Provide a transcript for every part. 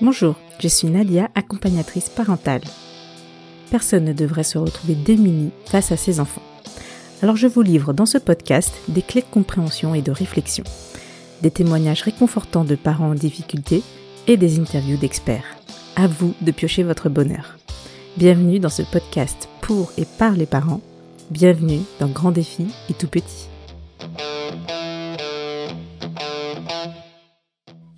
Bonjour, je suis Nadia, accompagnatrice parentale. Personne ne devrait se retrouver démuni face à ses enfants. Alors je vous livre dans ce podcast des clés de compréhension et de réflexion, des témoignages réconfortants de parents en difficulté et des interviews d'experts. À vous de piocher votre bonheur. Bienvenue dans ce podcast pour et par les parents. Bienvenue dans Grand Défi et Tout Petit.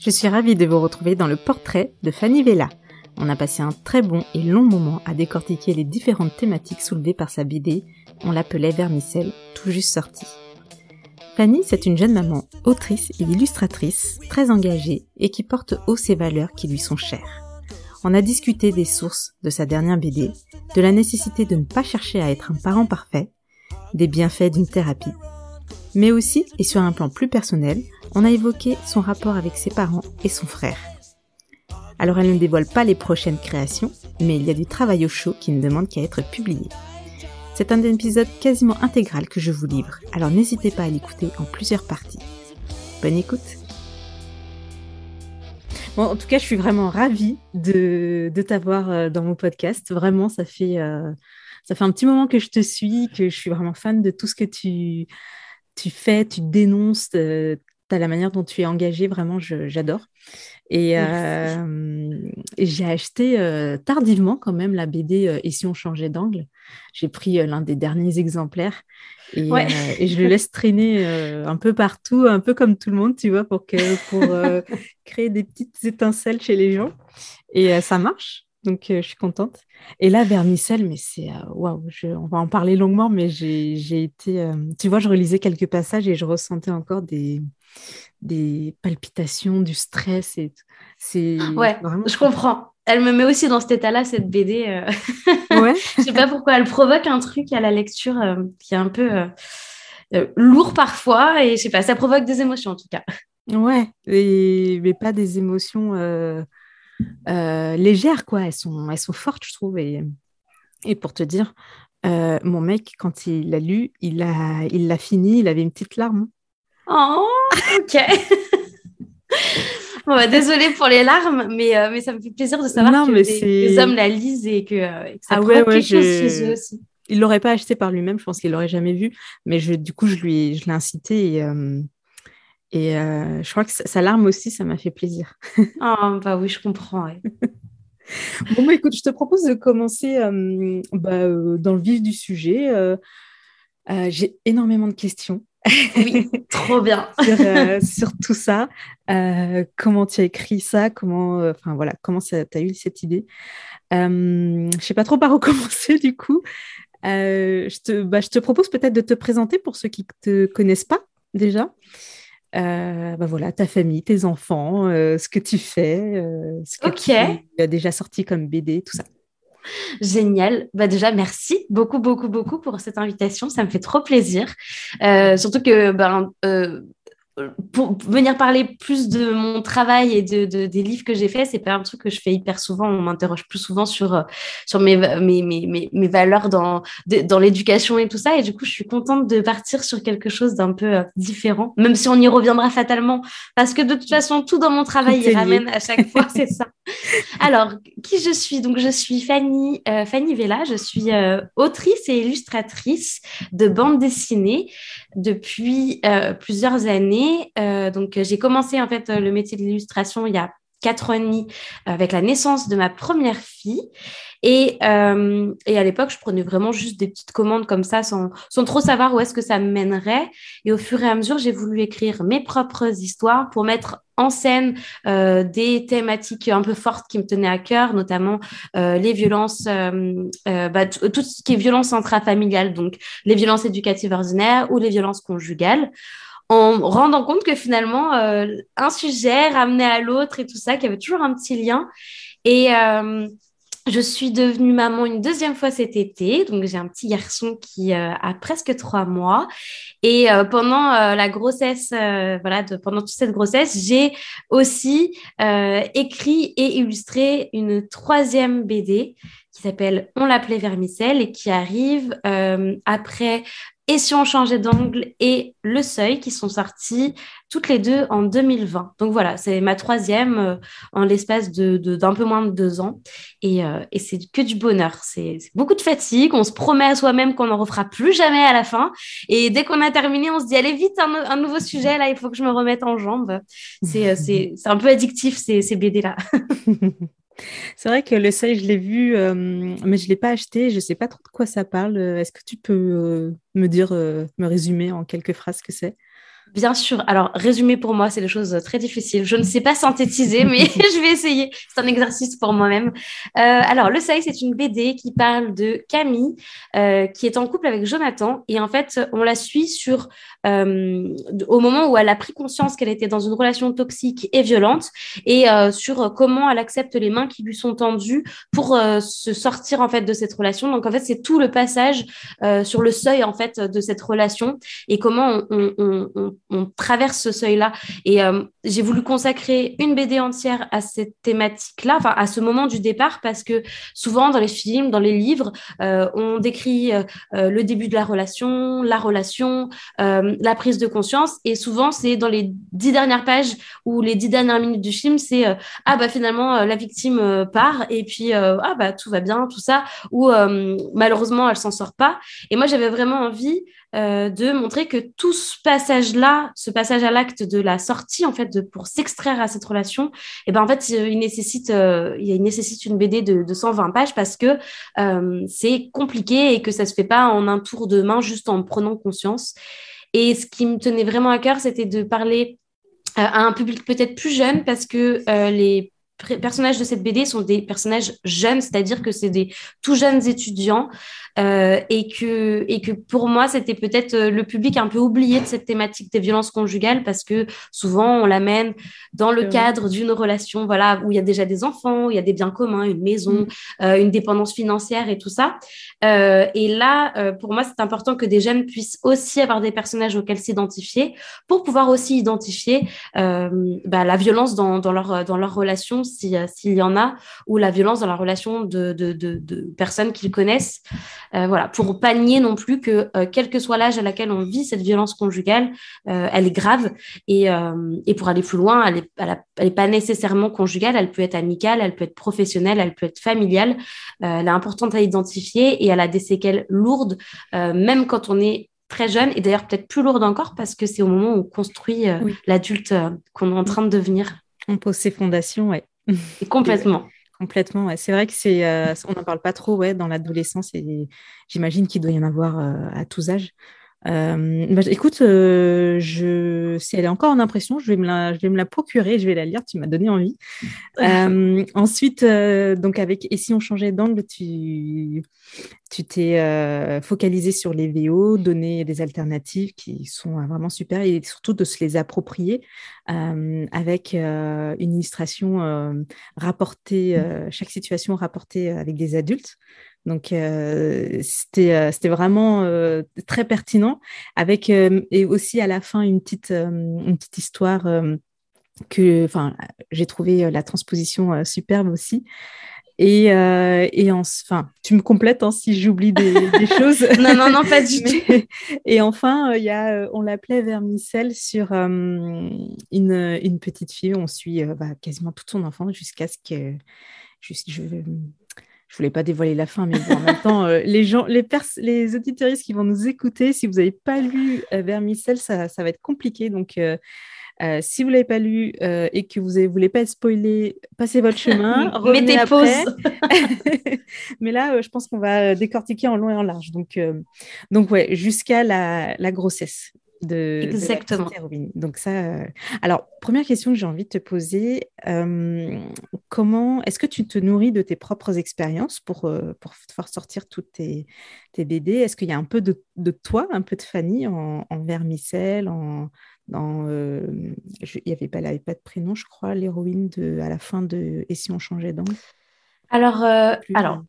Je suis ravie de vous retrouver dans le portrait de Fanny Vella. On a passé un très bon et long moment à décortiquer les différentes thématiques soulevées par sa BD. On l'appelait Vermicelle, tout juste sortie. Fanny, c'est une jeune maman, autrice et illustratrice, très engagée et qui porte haut ses valeurs qui lui sont chères. On a discuté des sources de sa dernière BD, de la nécessité de ne pas chercher à être un parent parfait, des bienfaits d'une thérapie, mais aussi, et sur un plan plus personnel, on a évoqué son rapport avec ses parents et son frère. Alors elle ne dévoile pas les prochaines créations, mais il y a du travail au chaud qui ne demande qu'à être publié. C'est un épisode quasiment intégral que je vous livre, alors n'hésitez pas à l'écouter en plusieurs parties. Bonne écoute Bon, en tout cas, je suis vraiment ravie de, t'avoir euh, dans mon podcast. Vraiment, ça fait, euh, ça fait un petit moment que je te suis, que je suis vraiment fan de tout ce que tu, tu fais, tu dénonces, euh, la manière dont tu es engagée, vraiment, j'adore. Et, euh, j'ai acheté euh, tardivement quand même la BD Et si on changeait d'angle. J'ai pris l'un des derniers exemplaires et, je le laisse traîner un peu partout, un peu comme tout le monde, tu vois, pour, que, pour créer des petites étincelles chez les gens. Et ça marche. Donc, je suis contente. Et là, Vermicelle, mais c'est waouh, on va en parler longuement, mais j'ai été, tu vois, je relisais quelques passages et je ressentais encore des, des palpitations, du stress. Et c'est ouais, je comprends. Elle me met aussi dans cet état-là, cette BD. Euh. Ouais. je sais pas pourquoi. Elle provoque un truc à la lecture euh, qui est un peu euh, lourd parfois. Et je sais pas, ça provoque des émotions en tout cas. Ouais, et, mais pas des émotions légères, quoi. Elles sont, elles sont fortes, je trouve. Et, et pour te dire, mon mec, quand il l'a lu, il l'a il fini, il avait une petite larme. Oh, ok. bon, bah, désolée pour les larmes, mais, euh, mais ça me fait plaisir de savoir que les, hommes la lisent et que, euh, ça ah ouais, quelque chose chez eux aussi. Il l'aurait pas acheté par lui-même, je pense qu'il l'aurait jamais vu, mais je, du coup, je lui, je l'ai incité et, euh, et je crois que sa, larme aussi, ça m'a fait plaisir. oh, bah oui, je comprends. bon, bah, écoute, je te propose de commencer bah, dans le vif du sujet. J'ai énormément de questions. Oui, trop bien. Euh, sur, tout ça. Euh, comment tu as écrit ça? Comment, euh, enfin voilà, comment tu as eu cette idée? Je sais pas trop par où commencer du coup. je, te, bah, je te propose peut-être de te présenter pour ceux qui ne te connaissent pas déjà. Bah voilà, ta famille, tes enfants, ce que tu fais, ce que tu as déjà sorti comme BD, tout ça. Génial. Bah déjà, merci beaucoup, beaucoup, beaucoup pour cette invitation. Ça me fait trop plaisir. Euh, surtout que ben, euh, pour venir parler plus de mon travail et de, des livres que j'ai faits, c'est pas un truc que je fais hyper souvent. On m'interroge plus souvent sur, euh, sur mes, mes, mes, mes valeurs dans, dans l'éducation et tout ça. Et du coup, je suis contente de partir sur quelque chose d'un peu euh, différent, même si on y reviendra fatalement. Parce que de toute façon, tout dans mon travail y ramène à chaque fois, c'est ça. Alors, qui je suis? Donc, je suis Fanny, euh, Fanny Vella. Je suis autrice et illustratrice de bande dessinée depuis plusieurs années euh, donc, j'ai commencé en fait le métier de l'illustration il y a quatre ans et demi avec la naissance de ma première fille. Et, euh, et à l'époque, je prenais vraiment juste des petites commandes comme ça sans, sans trop savoir où est-ce que ça mènerait. Et au fur et à mesure, j'ai voulu écrire mes propres histoires pour mettre en scène euh, des thématiques un peu fortes qui me tenaient à cœur, notamment euh, les violences, bah, tout ce qui est violence intrafamiliale, donc les violences éducatives ordinaires ou les violences conjugales en rendant compte que finalement, euh, un sujet ramenait à l'autre et tout ça, qu'il y avait toujours un petit lien. Et euh, je suis devenue maman une deuxième fois cet été. Donc, j'ai un petit garçon qui euh, a presque trois mois. Et pendant la grossesse, pendant toute cette grossesse, j'ai aussi écrit et illustré une troisième BD qui s'appelle On l'appelait Vermicelle et qui arrive après Et si on changeait d'angle et Le Seuil qui sont sortis toutes les deux en 2020. Donc voilà, c'est ma troisième euh, en l'espace de, d'un peu moins de deux ans. Et, euh, et c'est que du bonheur. C'est, beaucoup de fatigue. On se promet à soi-même qu'on n'en refera plus jamais à la fin. Et dès qu'on a terminé, on se dit, allez vite, un, nouveau sujet. Là, il faut que je me remette en jambes. C'est, c'est un peu addictif, ces, ces BD-là. C'est vrai que le seuil, je l'ai vu, euh, mais je ne l'ai pas acheté. Je ne sais pas trop de quoi ça parle. Est-ce que tu peux euh, me dire, euh, me résumer en quelques phrases ce que c'est? Bien sûr. Alors, résumer pour moi, c'est des choses très difficiles. Je ne sais pas synthétiser, mais je vais essayer. C'est un exercice pour moi-même. Euh, alors, Le Seuil, c'est une BD qui parle de Camille, euh, qui est en couple avec Jonathan. Et en fait, on la suit sur euh, au moment où elle a pris conscience qu'elle était dans une relation toxique et violente, et euh, sur comment elle accepte les mains qui lui sont tendues pour euh, se sortir en fait de cette relation. Donc, en fait, c'est tout le passage euh, sur le seuil en fait de cette relation et comment on, on on traverse ce seuil-là. Et euh, j'ai voulu consacrer une BD entière à cette thématique-là, enfin à ce moment du départ, parce que souvent dans les films, dans les livres, euh, on décrit euh, le début de la relation, la relation, la prise de conscience, et souvent c'est dans les dix dernières pages ou les dix dernières minutes du film, c'est ah bah finalement la victime part et puis ah bah tout va bien, tout ça, ou malheureusement elle s'en sort pas. Et moi j'avais vraiment envie euh, de montrer que tout ce passage-là, ce passage à l'acte de la sortie, en fait, de, pour s'extraire à cette relation, eh ben en fait, il nécessite, euh, il nécessite une BD de, de 120 pages parce que euh, c'est compliqué et que ça se fait pas en un tour de main, juste en prenant conscience. Et ce qui me tenait vraiment à cœur, c'était de parler à un public peut-être plus jeune parce que les personnages de cette BD sont des personnages jeunes, c'est-à-dire que c'est des tout jeunes étudiants euh, et, que, et que pour moi, c'était peut-être euh, le public un peu oublié de cette thématique des violences conjugales parce que souvent, on l'amène dans le cadre d'une relation voilà, où il y a déjà des enfants, où il y a des biens communs, une maison, mm. euh, une dépendance financière et tout ça. Euh, et là, pour moi, c'est important que des jeunes puissent aussi avoir des personnages auxquels s'identifier pour pouvoir aussi identifier bah, la violence dans, dans, leur, dans leur relation s'il y en a ou la violence dans la relation de, de, de, de personnes qu'ils connaissent. Euh, voilà, pour pas nier non plus que euh, quel que soit l'âge à laquelle on vit cette violence conjugale, euh, elle est grave et, et pour aller plus loin, elle est, elle, est pas nécessairement conjugale, elle peut être amicale, elle peut être professionnelle, elle peut être familiale. elle est importante à identifier et elle a des séquelles lourdes, même quand on est très jeune et d'ailleurs peut-être plus lourde encore parce que c'est au moment où on construit l'adulte qu'on est en train de devenir. On pose ses fondations, ouais. Complètement. Complètement, c'est vrai que c'est, euh, on n'en parle pas trop, ouais, dans l'adolescence et j'imagine qu'il doit y en avoir euh, à tous âges. Euh, bah, écoute, euh, je, si elle est encore en impression, je vais me la, je vais me la procurer, je vais la lire. Tu m'as donné envie. euh, ensuite, donc avec et si on changeait d'angle, tu, tu t'es focalisé sur les VO, donner des alternatives qui sont vraiment super et surtout de se les approprier avec une illustration rapportée, chaque situation rapportée avec des adultes. Donc, euh, euh, c'était vraiment euh, très pertinent, avec et aussi à la fin une petite, une petite histoire que enfin, j'ai trouvé la transposition superbe aussi. Et, et enfin, tu me complètes hein, si j'oublie des, choses. non, non, non, pas du tout. Et enfin, il y a, on l'appelait Vermicelle sur une, une, petite fille. On suit bah, quasiment toute son enfance jusqu'à ce que je, je, je voulais pas dévoiler la fin, mais en même temps, euh, les gens, les, les auditoristes qui vont nous écouter, si vous n'avez pas lu euh, Vermicelle, ça, ça, va être compliqué. Donc, euh, si vous ne l'avez pas lu et que vous ne voulez pas être spoilé, passez votre chemin. Mettez pause. mais là, je pense qu'on va décortiquer en long et en large. Donc, donc ouais, jusqu'à la, la grossesse de, Exactement. Donc ça, euh, alors première question que j'ai envie de te poser, euh, comment est-ce que tu te nourris de tes propres expériences pour, euh, pour faire sortir toutes tes, tes BD Est-ce qu'il y a un peu de, de, toi, un peu de Fanny en, en vermicelle, en dans, il n'y avait pas, pas de prénom, je crois, l'héroïne de à la fin de Et si on changeait d'angle? Alors, alors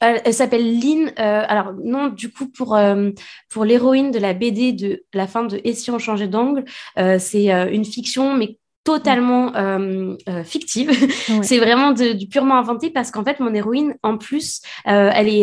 elle, s'appelle Lynn. Euh, alors, non, du coup, pour, euh, pour l'héroïne de la BD de la fin de Et si on changeait d'angle, euh, c'est une fiction, mais totalement euh, euh, fictive. c'est vraiment du purement inventé parce qu'en fait, mon héroïne, en plus, euh, elle, est,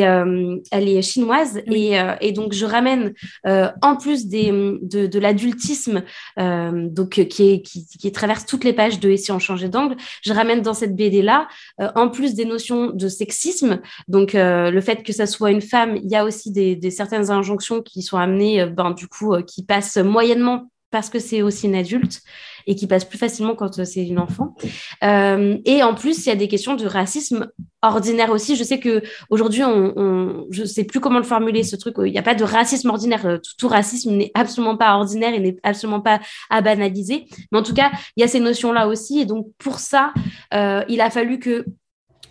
elle est chinoise et, et, donc je ramène en plus des, de, de l'adultisme donc qui, est, qui, qui, traverse toutes les pages de Et si on changeait d'angle, je ramène dans cette BD là en plus des notions de sexisme. Donc le fait que ça soit une femme, il y a aussi des, des certaines injonctions qui sont amenées, ben, du coup, qui passent moyennement parce que c'est aussi une adulte et qui passe plus facilement quand c'est une enfant. Euh, et en plus, il y a des questions de racisme ordinaire aussi. Je sais que aujourd'hui, on, je sais plus comment le formuler ce truc. Il n'y a pas de racisme ordinaire. Euh, tout, racisme n'est absolument pas ordinaire et n'est absolument pas à banaliser. Mais en tout cas, il y a ces notions-là aussi. Et donc pour ça, euh, il a fallu que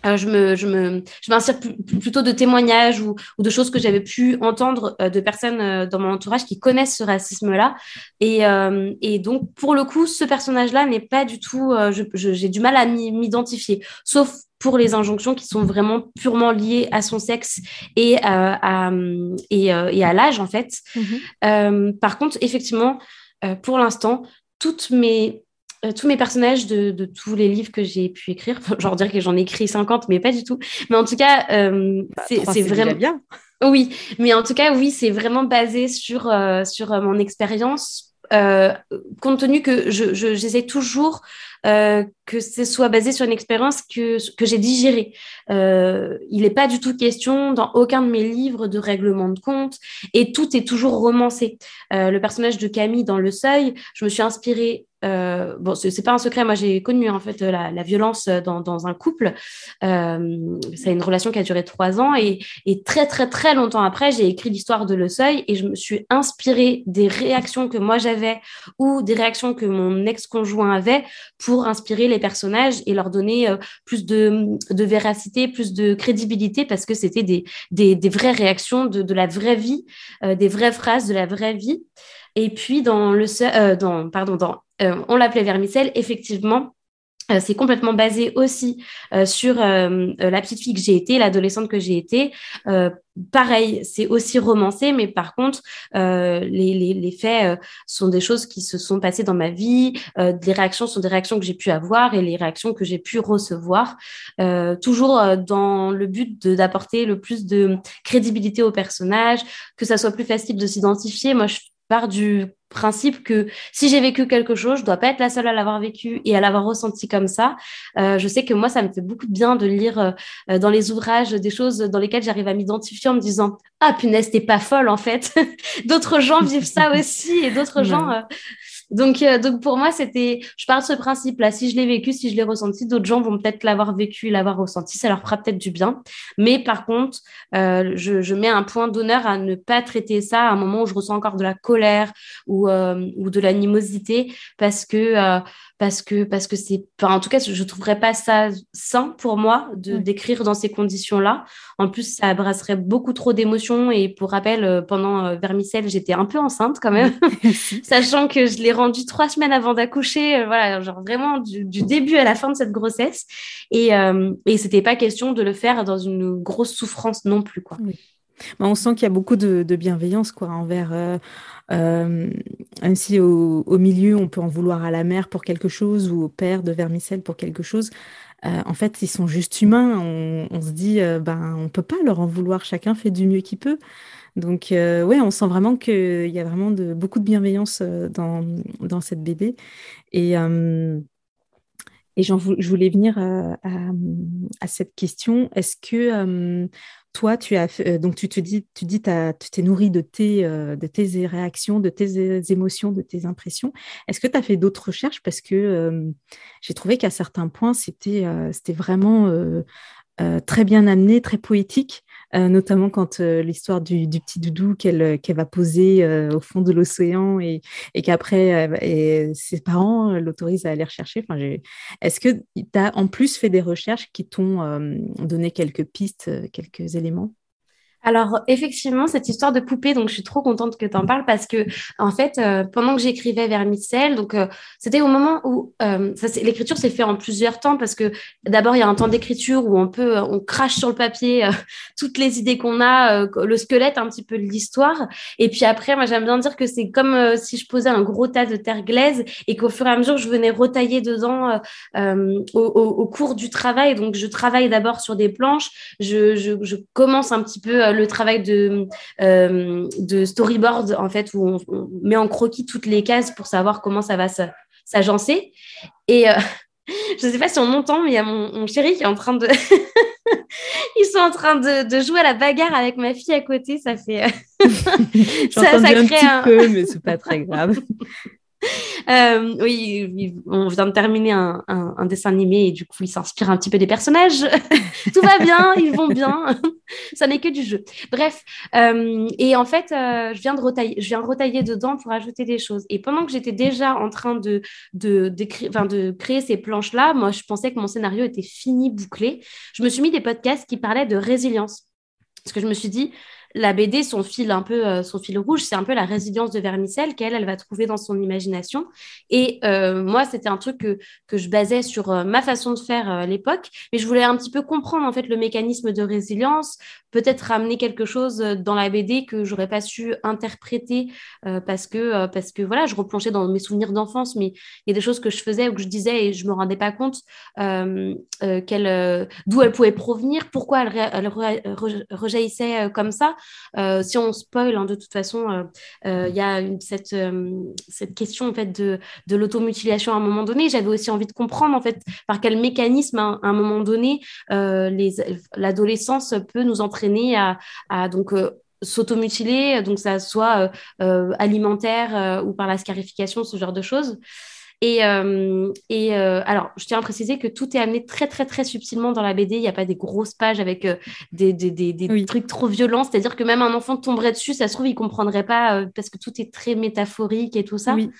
euh, je me, je me, je m'inspire plutôt de témoignages ou, ou de choses que j'avais pu entendre euh, de personnes euh, dans mon entourage qui connaissent ce racisme-là. Et, et, donc, pour le coup, ce personnage-là n'est pas du tout, j'ai du mal à m'identifier, sauf pour les injonctions qui sont vraiment purement liées à son sexe et à, et, et, à l'âge, en fait. Mm-hmm. par contre, effectivement, pour l'instant, toutes mes euh, tous mes personnages de, tous les livres que j'ai pu écrire. genre dire que j'en ai écrit 50, mais pas du tout. Mais en tout cas, euh, bah, c'est vraiment bien. Oui, mais en tout cas, oui, c'est vraiment basé sur, euh, sur mon expérience. compte tenu que j'essaie je, toujours que ce soit basé sur une expérience que, que j'ai digérée. il n'est pas du tout question dans aucun de mes livres de règlement de compte et tout est toujours romancé. le personnage de Camille dans Le Seuil, je me suis inspirée euh, bon, c'est pas un secret, moi j'ai connu en fait la, la violence dans, dans, un couple. Euh, c'est une relation qui a duré trois ans et, et très très très longtemps après, j'ai écrit l'histoire de Le Seuil et je me suis inspirée des réactions que moi j'avais ou des réactions que mon ex-conjoint avait pour inspirer les personnages et leur donner euh, plus de, de, véracité, plus de crédibilité parce que c'était des, des, des, vraies réactions de, la vraie vie, euh, des vraies phrases de la vraie vie. Et puis dans le euh, dans pardon dans euh, on l'appelait vermicelle effectivement euh, c'est complètement basé aussi sur la petite fille que j'ai été, l'adolescente que j'ai été. pareil, c'est aussi romancé, mais par contre, les, faits sont des choses qui se sont passées dans ma vie. les réactions sont des réactions que j'ai pu avoir et les réactions que j'ai pu recevoir. toujours dans le but d'apporter le plus de crédibilité au personnage, que ça soit plus facile de s'identifier. Part du principe que si j'ai vécu quelque chose, je dois pas être la seule à l'avoir vécu et à l'avoir ressenti comme ça. Euh, je sais que moi, ça me fait beaucoup de bien de lire euh, dans les ouvrages des choses dans lesquelles j'arrive à m'identifier en me disant ah punaise t'es pas folle en fait. d'autres gens vivent ça aussi et d'autres gens euh, donc, euh, donc pour moi, c'était, je pars de ce principe-là. Si je l'ai vécu, si je l'ai ressenti, d'autres gens vont peut-être l'avoir vécu, l'avoir ressenti. Ça leur fera peut-être du bien. Mais par contre, euh, je, je, mets un point d'honneur à ne pas traiter ça à un moment où je ressens encore de la colère ou, euh, ou de l'animosité parce que euh, parce que parce que c'est en tout cas je trouverais pas ça sain pour moi de d'écrire dans ces conditions là en plus ça abrasserait beaucoup trop d'émotions et pour rappel euh, pendant euh, Vermicelle j'étais un peu enceinte quand même. Sachant que je l'ai rendu trois semaines avant d'accoucher euh, voilà genre vraiment du, du, début à la fin de cette grossesse. Et euh, et c'était pas question de le faire dans une grosse souffrance non plus quoi. On sent qu'il y a beaucoup de, bienveillance quoi, envers, euh, euh, même si au, milieu, on peut en vouloir à la mère pour quelque chose ou au père de vermicelle pour quelque chose. Euh, en fait, ils sont juste humains. On, se dit, ben, on peut pas leur en vouloir. Chacun fait du mieux qu'il peut. Donc, ouais, on sent vraiment qu'il y a vraiment de, beaucoup de bienveillance dans, dans cette BD. Et, et je voulais venir à cette question. Est-ce que toi, tu as euh, donc tu te dis, tu dis, tu t'es nourri de tes, euh, de tes réactions, de tes émotions, de tes impressions. Est-ce que tu as fait d'autres recherches? Parce que euh, j'ai trouvé qu'à certains points, c'était c'était vraiment très bien amené, très poétique. Euh, notamment quand euh, l'histoire du, petit doudou qu'elle euh, va poser au fond de l'océan et, qu'après ses parents l'autorisent à aller rechercher. Est-ce que tu as en plus fait des recherches qui t'ont donné quelques pistes, quelques éléments? Alors effectivement, cette histoire de poupée, donc je suis trop contente que tu en parles parce que en fait, euh, pendant que j'écrivais Vermicelle, donc euh, c'était au moment où euh, l'écriture s'est fait en plusieurs temps parce que d'abord il y a un temps d'écriture où on peut, on crache sur le papier toutes les idées qu'on a, le squelette un petit peu de l'histoire, et puis après, moi j'aime bien dire que c'est comme si je posais un gros tas de terre glaise et qu'au fur et à mesure je venais retailler dedans au, cours du travail. Donc je travaille d'abord sur des planches, je, je commence un petit peu le travail de, euh, de storyboard, en fait, où on, met en croquis toutes les cases pour savoir comment ça va s'agencer. Et euh, je ne sais pas si on entend, mais il y a mon, chéri qui est en train de. Ils sont en train de, jouer à la bagarre avec ma fille à côté. Ça fait. ça, ça crée un petit peu, mais c'est pas très grave. Euh, oui, on vient de terminer un, dessin animé et du coup, il s'inspire un petit peu des personnages. Tout va bien, ils vont bien. Ça n'est que du jeu. Bref, euh, et en fait, euh, je, viens de retailler, je viens de retailler dedans pour ajouter des choses. Et pendant que j'étais déjà en train de, de, de créer ces planches-là, moi, je pensais que mon scénario était fini, bouclé. Je me suis mis des podcasts qui parlaient de résilience. Parce que je me suis dit, la BD, son fil un peu, euh, son fil rouge, c'est un peu la résilience de Vermicelle qu'elle, elle va trouver dans son imagination. Et euh, moi, c'était un truc que, que je basais sur euh, ma façon de faire à l'époque, mais je voulais un petit peu comprendre en fait le mécanisme de résilience, peut-être ramener quelque chose dans la BD que j'aurais pas su interpréter parce que parce que voilà, je replongeais dans mes souvenirs d'enfance, mais il y a des choses que je faisais ou que je disais et je me rendais pas compte qu'elle d'où elle pouvait provenir, pourquoi elle, elle rejaillissait comme ça. Euh, si on spoil, hein, de toute façon, euh, euh, il y a cette, question en fait, de, de l'automutilation à un moment donné. J'avais aussi envie de comprendre en fait, par quel mécanisme, hein, à un moment donné, l'adolescence peut nous entraîner à, à donc s'automutiler, donc ça soit alimentaire ou par la scarification, ce genre de choses. Et, euh, et euh, alors, je tiens à préciser que tout est amené très, très, très subtilement dans la BD. Il n'y a pas des grosses pages avec euh, des, des, des, des trucs trop violents. C'est-à-dire que même un enfant tomberait dessus, ça se trouve, il ne comprendrait pas parce que tout est très métaphorique et tout ça. Oui.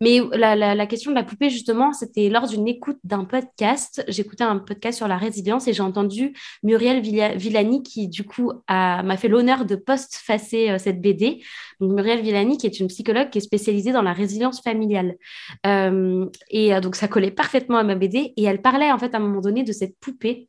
Mais la, question de la poupée, justement, c'était lors d'une écoute d'un podcast. J'écoutais un podcast sur la résilience et j'ai entendu Muriel Villani qui, du coup, m'a fait l'honneur de post-facer euh, cette BD. Donc, Muriel Villani, qui est une psychologue qui est spécialisée dans la résilience familiale. Euh, et euh, donc, ça collait parfaitement à ma BD. Et elle parlait, en fait, à un moment donné, de cette poupée.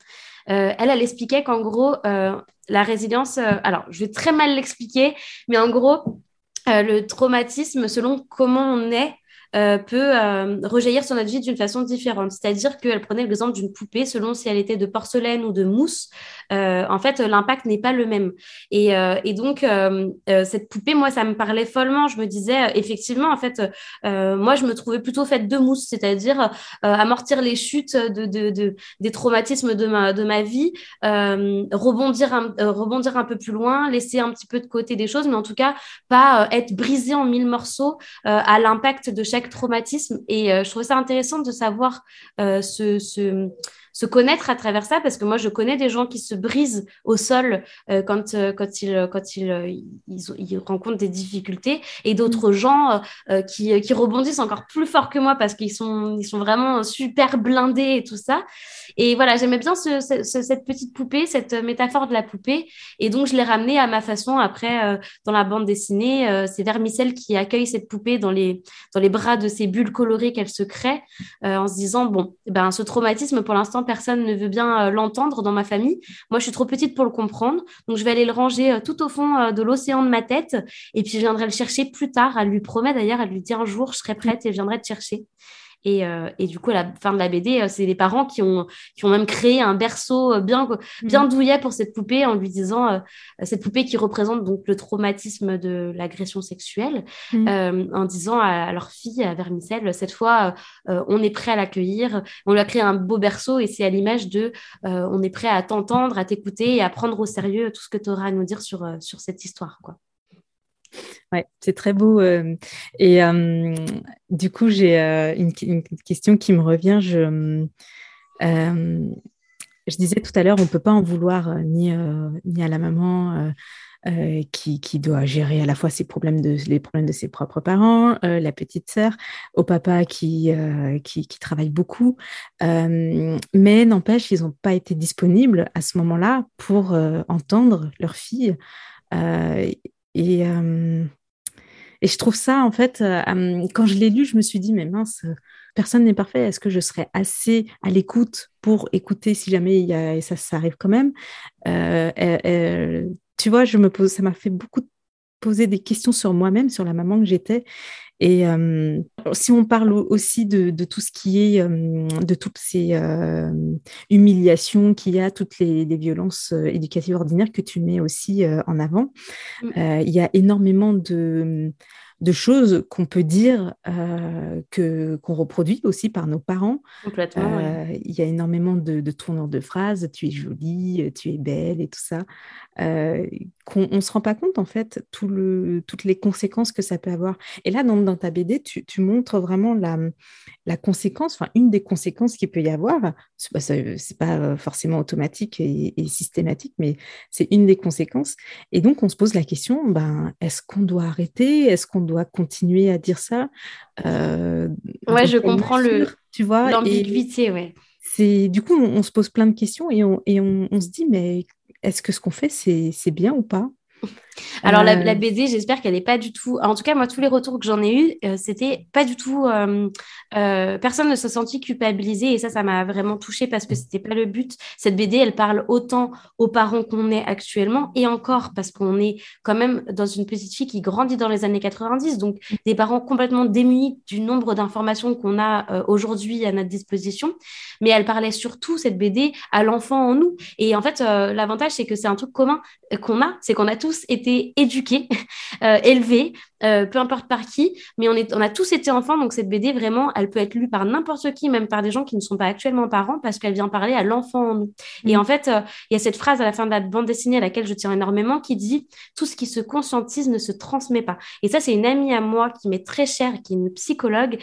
elle, elle expliquait qu'en gros, la résilience, alors je vais très mal l'expliquer, mais en gros, le traumatisme, selon comment on est, euh, peut euh, rejaillir sur notre vie d'une façon différente. C'est-à-dire qu'elle prenait l'exemple d'une poupée, selon si elle était de porcelaine ou de mousse, euh, en fait, l'impact n'est pas le même. Et, et donc, cette poupée, moi, ça me parlait follement. Je me disais, effectivement, en fait, moi, je me trouvais plutôt faite de mousse, c'est-à-dire amortir les chutes de, de, de, des traumatismes de ma, de ma vie, rebondir, un, rebondir un peu plus loin, laisser un petit peu de côté des choses, mais en tout cas, pas être brisé en mille morceaux à l'impact de chaque traumatisme. Et euh, je trouve ça intéressant de savoir euh, ce, ce, se connaître à travers ça, parce que moi, je connais des gens qui se brisent au sol euh, quand, euh, quand, ils, quand ils, euh, ils, rencontrent des difficultés, et d'autres mm. gens qui, qui, rebondissent encore plus fort que moi parce qu'ils sont, ils sont vraiment super blindés et tout ça. Et voilà, j'aimais bien ce, cette petite poupée, cette métaphore de la poupée, et donc je l'ai ramenée à ma façon après dans la bande dessinée. c'est Vermicelle qui accueille cette poupée dans les, dans les bras de ces bulles colorées qu'elle se crée, en se disant, bon, ben, ce traumatisme, pour l'instant, personne ne veut bien euh, l'entendre dans ma famille. Moi, je suis trop petite pour le comprendre. Donc, je vais aller le ranger euh, tout au fond euh, de l'océan de ma tête. Et puis, je viendrai le chercher plus tard. Elle lui promet d'ailleurs, elle lui dit un jour, je serai prête et je viendrai te chercher. Euh, et, du coup, à la fin de la BD, euh, c'est les parents qui ont, qui ont même créé un berceau euh, bien, bien mhm. douillet pour cette poupée en lui disant, cette poupée qui représente donc le traumatisme de l'agression sexuelle, mhm. en disant à, leur fille, à Vermicelle, cette fois, on est prêt à l'accueillir. On lui a créé un beau berceau et c'est à l'image de, on est prêt à t'entendre, à t'écouter et à prendre au sérieux tout ce que tu auras à nous dire sur, sur cette histoire. Quoi. Ouais, c'est très beau. Euh, et euh, du coup, j'ai euh, une, question qui me revient. Je, disais tout à l'heure, on ne peut pas en vouloir ni, ni à la maman euh, qui, doit gérer à la fois ses problèmes de, les problèmes de ses propres parents, la petite sœur, au papa qui, euh, qui, travaille beaucoup. mais n'empêche, ils n'ont pas été disponibles à ce moment-là pour entendre leur fille. Et, et je trouve ça, en fait, quand je l'ai lu, je me suis dit, mais mince, personne n'est parfait. Est-ce que je serais assez à l'écoute pour écouter si jamais ça, arrive quand même? Tu vois, je me ça m'a fait beaucoup poser des questions sur moi-même, sur la maman que j'étais. Et euh, si on parle aussi de, tout ce qui est, euh, de toutes ces euh, humiliations qu'il y a, toutes les, violences éducatives ordinaires que tu mets aussi en avant, mm. il y a énormément de de choses qu'on peut dire euh, que qu'on reproduit aussi par nos parents. Complètement. Euh, il y a énormément de, de tournures de phrases. Tu es jolie, tu es belle et tout ça. Euh, qu'on on se rend pas compte en fait tout le, toutes les conséquences que ça peut avoir. Et là, dans, dans ta BD, tu, tu, montres vraiment la, la conséquence, enfin une des conséquences qu'il peut y avoir. C'est pas, c'est pas forcément automatique et, et systématique, mais c'est une des conséquences. Et donc, on se pose la question ben, est-ce qu'on doit arrêter? Est-ce qu'on doit continuer à dire ça. Euh, ouais, je comprends le, tu vois, l'ambiguïté, ouais. C'est du coup, on, se pose plein de questions et on, et on, on se dit, mais est-ce que ce qu'on fait, c'est bien ou pas? Alors, la, euh. BD, j'espère qu'elle n'est pas du tout. En tout cas, moi, tous les retours que j'en ai eus, euh, c'était pas du tout. Euh, personne ne se sentit culpabilisé et ça, ça m'a vraiment touchée parce que c'était pas le but. Cette BD, elle parle autant aux parents qu'on est actuellement et encore parce qu'on est quand même dans une petite fille qui grandit dans les années 90, donc des parents complètement démunis du nombre d'informations qu'on a aujourd'hui à notre disposition. Mais elle parlait surtout, cette BD, à l'enfant en nous. Et en fait, l'avantage, c'est que c'est un truc commun qu'on a, c'est qu'on a tous été éduqués, euh, élevés, euh, peu importe par qui, mais on, est, on a tous été enfants, donc cette BD, vraiment, elle peut être lue par n'importe qui, même par des gens qui ne sont pas actuellement parents, parce qu'elle vient parler à l'enfant en nous. Et mm. en fait, euh, il y a cette phrase à la fin de la bande dessinée à laquelle je tiens énormément qui dit « Tout ce qui se conscientise ne se transmet pas ». Et ça, c'est une amie à moi qui m'est très chère, qui est une psychologue,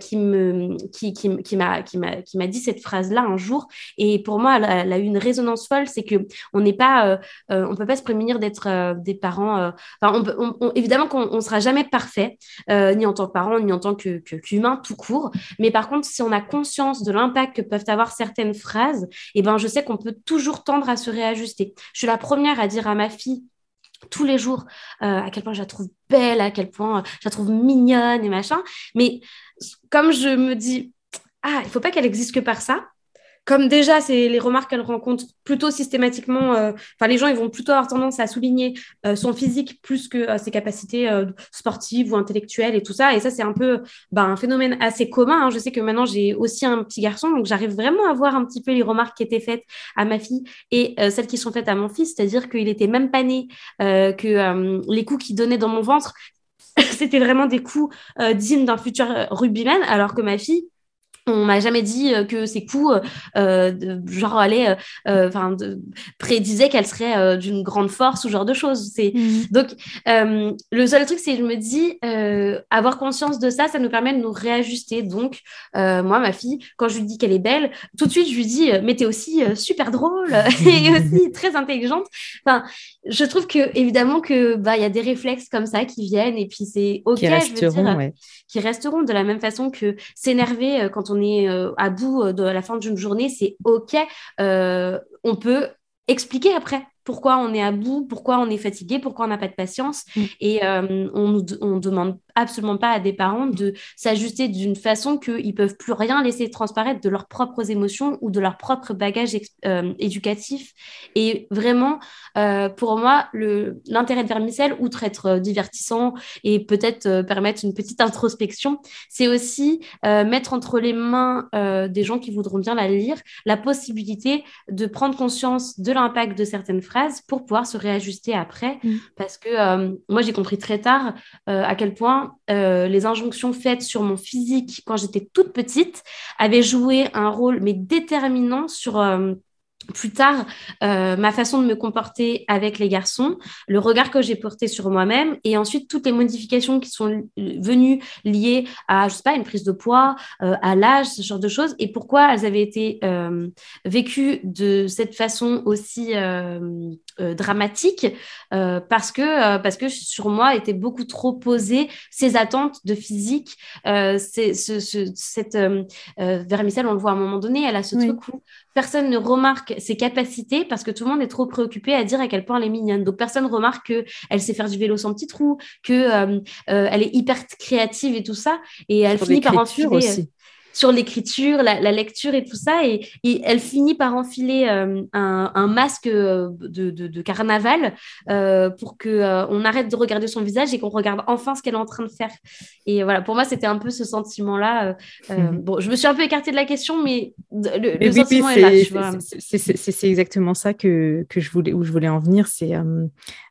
qui me qui, qui, qui m'a dit cette phrase-là un jour. Et pour moi, elle, a eu une résonance folle, c'est que on n'est pas, on peut pas se prémunir d'être des parents. Euh, on, évidemment qu'on ne sera jamais parfait, euh, ni en tant que parent, ni en tant que, qu'humain tout court. Mais par contre, si on a conscience de l'impact que peuvent avoir certaines phrases, eh ben, je sais qu'on peut toujours tendre à se réajuster. Je suis la première à dire à ma fille tous les jours euh, à quel point je la trouve belle, à quel point je la trouve mignonne et machin. Mais comme je me dis, ah, il faut pas qu'elle existe que par ça, comme déjà, c'est les remarques qu'elle rencontre plutôt systématiquement. Euh, enfin, les gens, ils vont plutôt avoir tendance à souligner euh, son physique plus que euh, ses capacités sportives ou intellectuelles et tout ça. Et ça, c'est un peu ben, un phénomène assez commun. Hein. Je sais que maintenant, j'ai aussi un petit garçon, donc j'arrive vraiment à voir un petit peu les remarques qui étaient faites à ma fille et celles qui sont faites à mon fils. C'est-à-dire qu'il était même pas né, que les coups qu'il donnait dans mon ventre, c'était vraiment des coups dignes d'un futur rugbyman, alors que ma fille, on m'a jamais dit euh, que ses coups, euh, genre, allait, euh, enfin, prédisait qu'elle serait d'une grande force ou genre de choses. C'est mmh. donc le seul truc, c'est que je me dis, avoir conscience de ça, ça nous permet de nous réajuster. Donc, moi, ma fille, quand je lui dis qu'elle est belle, tout de suite, je lui dis, mais t'es aussi super drôle et aussi très intelligente. Enfin, je trouve que évidemment que bah il y a des réflexes comme ça qui viennent et puis c'est ok, qui resteront, je veux dire, qui resteront de la même façon que s'énerver quand on on est euh, à bout euh, de la fin d'une journée, c'est OK. Euh, on peut expliquer après pourquoi on est à bout, pourquoi on est fatigué, pourquoi on n'a pas de patience. Mm. Et on ne demande absolument pas à des parents de s'ajuster d'une façon qu'ils ne peuvent plus rien laisser transparaître de leurs propres émotions ou de leur propre bagage euh, éducatif. Et vraiment, euh, pour moi, l'intérêt de Vermicelle, outre être euh, divertissant et peut-être permettre une petite introspection, c'est aussi mettre entre les mains des gens qui voudront bien la lire la possibilité de prendre conscience de l'impact de certaines phrases pour pouvoir se réajuster après. Mm. Parce que moi, j'ai compris très tard à quel point euh, les injonctions faites sur mon physique quand j'étais toute petite avaient joué un rôle mais déterminant sur euh, plus tard euh, ma façon de me comporter avec les garçons, le regard que j'ai porté sur moi-même et ensuite toutes les modifications qui sont venues liées à, je sais pas, une prise de poids, euh, à l'âge, ce genre de choses. Et pourquoi elles avaient été euh, vécues de cette façon aussi dramatique parce que parce que sur moi était beaucoup trop posée ces attentes de physique, c'est ce, ce, cette vermicelle, on le voit à un moment donné, elle a ce truc où personne ne remarque ses capacités parce que tout le monde est trop préoccupé à dire à quel point elle est mignonne. Donc personne remarque qu'elle sait faire du vélo sans petit trou, qu'elle euh, euh, elle est hyper créative et tout ça. Et elle finit par enfiler. Euh, aussi sur l'écriture, la, lecture et tout ça. Et, elle finit par enfiler euh, un, masque euh, de, carnaval euh, pour que on arrête de regarder son visage et qu'on regarde enfin ce qu'elle est en train de faire. Et voilà, pour moi, c'était un peu ce sentiment-là. Mhm. Bon, je me suis un peu écartée de la question, mais le, sentiment est, là. C'est exactement ça que, que, je voulais, où je voulais en venir, c'est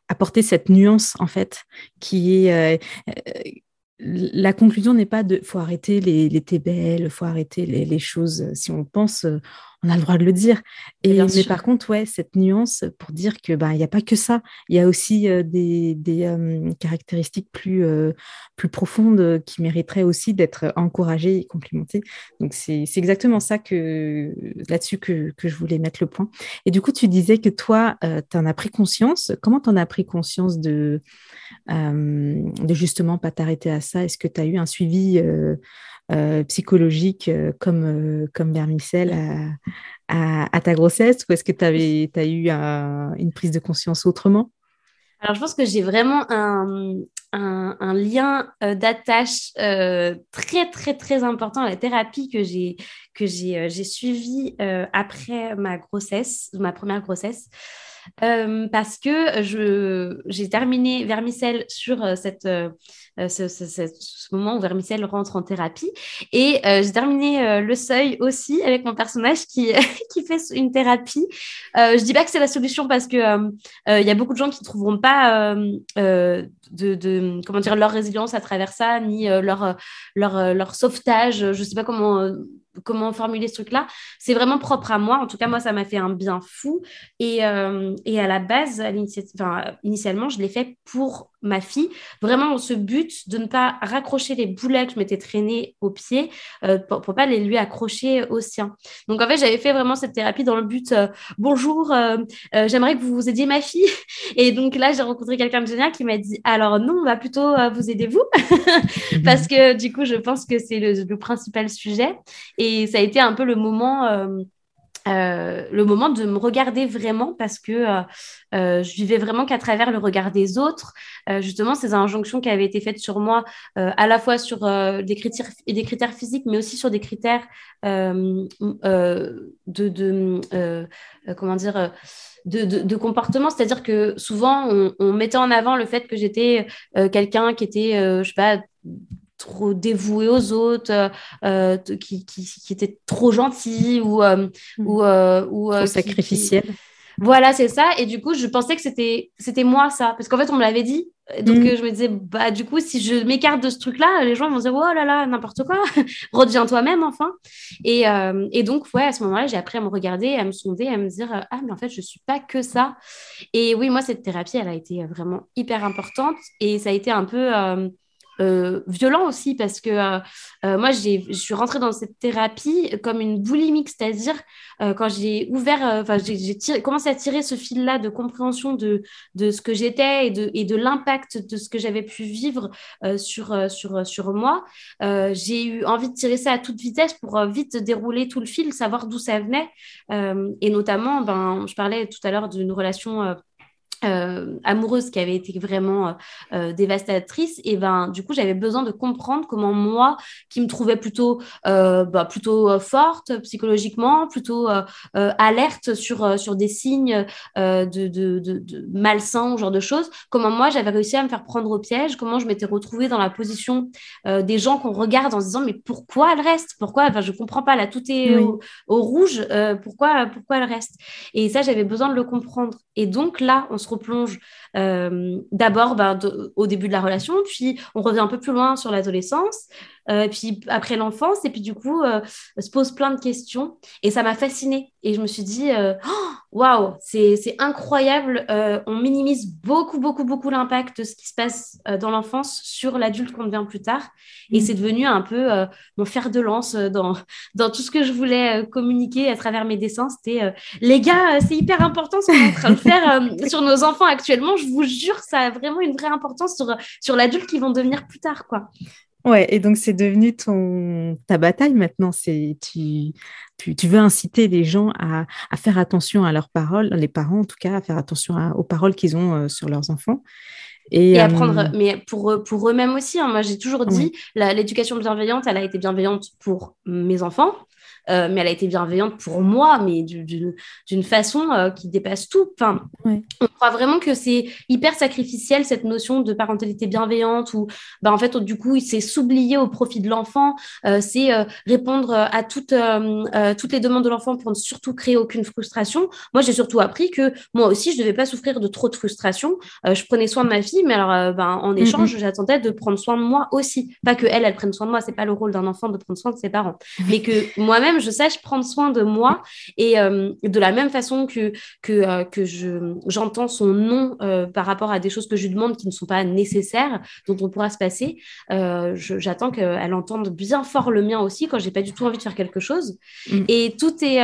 apporter cette nuance en fait qui est la conclusion n'est pas de faut arrêter les, les il faut arrêter les, choses. Si on pense, euh, on a le droit de le dire. Et, mais par contre, ouais, cette nuance pour dire que bah, il n'y a pas que ça. Il y a aussi euh, des, euh, caractéristiques plus, plus profondes qui mériteraient aussi d'être encouragées et complimentées. Donc c'est exactement ça que là-dessus que, que, je voulais mettre le point. Et du coup, tu disais que toi, tu en as pris conscience. Comment tu en as pris conscience de euh, de justement pas t'arrêter à ça? Est-ce que tu as eu un suivi euh, euh, psychologique comme, comme Vermicelle à, ta grossesse ou est-ce que tu as eu une prise de conscience autrement? Alors, je pense que j'ai vraiment un, un, lien d'attache très, très, très important à la thérapie que j'ai que j'ai suivie après ma grossesse, ma première grossesse. Euh, parce que j'ai terminé Vermicelle sur euh, cette, euh, ce, moment où Vermicelle rentre en thérapie. Et j'ai terminé Le Seuil aussi avec mon personnage qui, qui fait une thérapie. je dis pas que c'est la solution parce que il y a beaucoup de gens qui ne trouveront pas de, comment dire, leur résilience à travers ça, ni leur, leur, leur sauvetage. Je sais pas comment comment formuler ce truc-là. C'est vraiment propre à moi. En tout cas, moi, ça m'a fait un bien fou. Et, euh, et à la base, initialement, je l'ai fait pour ma fille, vraiment dans ce but de ne pas raccrocher les boulets que je m'étais traînées au pied euh, pour, ne pas les lui accrocher au sien. Donc en fait, j'avais fait vraiment cette thérapie dans le but euh, bonjour, j'aimerais que vous vous aidiez ma fille. Et donc là, j'ai rencontré quelqu'un de génial qui m'a dit alors non, on va plutôt vous aider vous parce que du coup, je pense que c'est le, le, principal sujet. Et ça a été un peu le moment, euh, euh, le moment de me regarder vraiment parce que euh, je vivais vraiment qu'à travers le regard des autres. justement, ces injonctions qui avaient été faites sur moi, à la fois sur des, critères, des critères physiques, mais aussi sur des critères de, de comment dire. De, de, comportement, c'est-à-dire que souvent on, mettait en avant le fait que j'étais quelqu'un qui était, je sais pas, trop dévoué aux autres, euh, euh, qui, qui, qui, était trop gentil ou, euh, mm. ou, ou trop sacrificiel. Voilà, c'est ça. Et du coup, je pensais que c'était c'était moi ça, parce qu'en fait, on me l'avait dit. Donc, mm. je me disais, bah du coup, si je m'écarte de ce truc-là, les gens vont se dire, oh là là, n'importe quoi, redeviens toi-même enfin. Et, et, donc, ouais, à ce moment-là, j'ai appris à me regarder, à me sonder, à me dire, ah mais en fait, je suis pas que ça. Et oui, moi, cette thérapie, elle a été vraiment hyper importante et ça a été un peu euh, violent aussi parce que euh, euh, moi je suis rentrée dans cette thérapie comme une boulimique c'est-à-dire quand j'ai ouvert enfin j'ai commencé à tirer ce fil là de compréhension de, de ce que j'étais et de, et de l'impact de ce que j'avais pu vivre sur, sur, sur moi. J'ai eu envie de tirer ça à toute vitesse pour vite dérouler tout le fil savoir d'où ça venait. Et notamment ben, je parlais tout à l'heure d'une relation euh, amoureuse qui avait été vraiment euh, euh, dévastatrice et ben du coup j'avais besoin de comprendre comment moi qui me trouvais plutôt bah, plutôt forte psychologiquement plutôt alerte sur sur des signes de, de, de, de malsains genre de choses comment moi j'avais réussi à me faire prendre au piège comment je m'étais retrouvée dans la position des gens qu'on regarde en se disant mais pourquoi elle reste? Pourquoi? Enfin je comprends pas là tout est au, au, rouge pourquoi pourquoi elle reste? Et ça j'avais besoin de le comprendre. Et donc là on se replonge euh, d'abord ben, au début de la relation, puis on revient un peu plus loin sur l'adolescence. Et puis après l'enfance, et puis du coup, se pose plein de questions. Et ça m'a fascinée. Et je me suis dit, oh, waouh, wow, c'est incroyable. on minimise beaucoup, beaucoup, beaucoup l'impact de ce qui se passe dans l'enfance sur l'adulte qu'on devient plus tard. Et mm. c'est devenu un peu mon fer de lance dans, dans tout ce que je voulais communiquer à travers mes dessins. C'était, les gars, c'est hyper important ce qu'on est en train de faire sur nos enfants actuellement. Je vous jure, ça a vraiment une vraie importance sur, sur l'adulte qu'ils vont devenir plus tard, quoi. Ouais, et donc c'est devenu ton ta bataille maintenant. C'est tu, tu, veux inciter les gens à, à, faire attention à leurs paroles, les parents en tout cas, à faire attention aux paroles qu'ils ont euh, sur leurs enfants. Et, apprendre, euh, mais pour, pour eux-mêmes aussi. Hein. moi, j'ai toujours dit, l'éducation bienveillante, elle a été bienveillante pour mes enfants, euh, mais elle a été bienveillante pour moi, mais d'une façon euh, qui dépasse tout. Enfin, On croit vraiment que c'est hyper sacrificiel cette notion de parentalité bienveillante où, bah, en fait, du coup, c'est s'oublier au profit de l'enfant, euh, c'est répondre à toutes, toutes les demandes de l'enfant pour ne surtout créer aucune frustration. Moi, j'ai surtout appris que moi aussi, je ne devais pas souffrir de trop de frustration. je prenais soin de ma fille, mais alors, ben, en échange, j'attendais de prendre soin de moi aussi. Pas que elle, elle prenne soin de moi, c'est pas le rôle d'un enfant de prendre soin de ses parents, mais que moi-même, je sache prendre soin de moi et euh, de la même façon que, que, euh, que je, j'entends son nom euh, par rapport à des choses que je lui demande qui ne sont pas nécessaires, dont on pourra se passer, j'attends qu'elle entende bien fort le mien aussi quand j'ai pas du tout envie de faire quelque chose. Mm. Et tout est,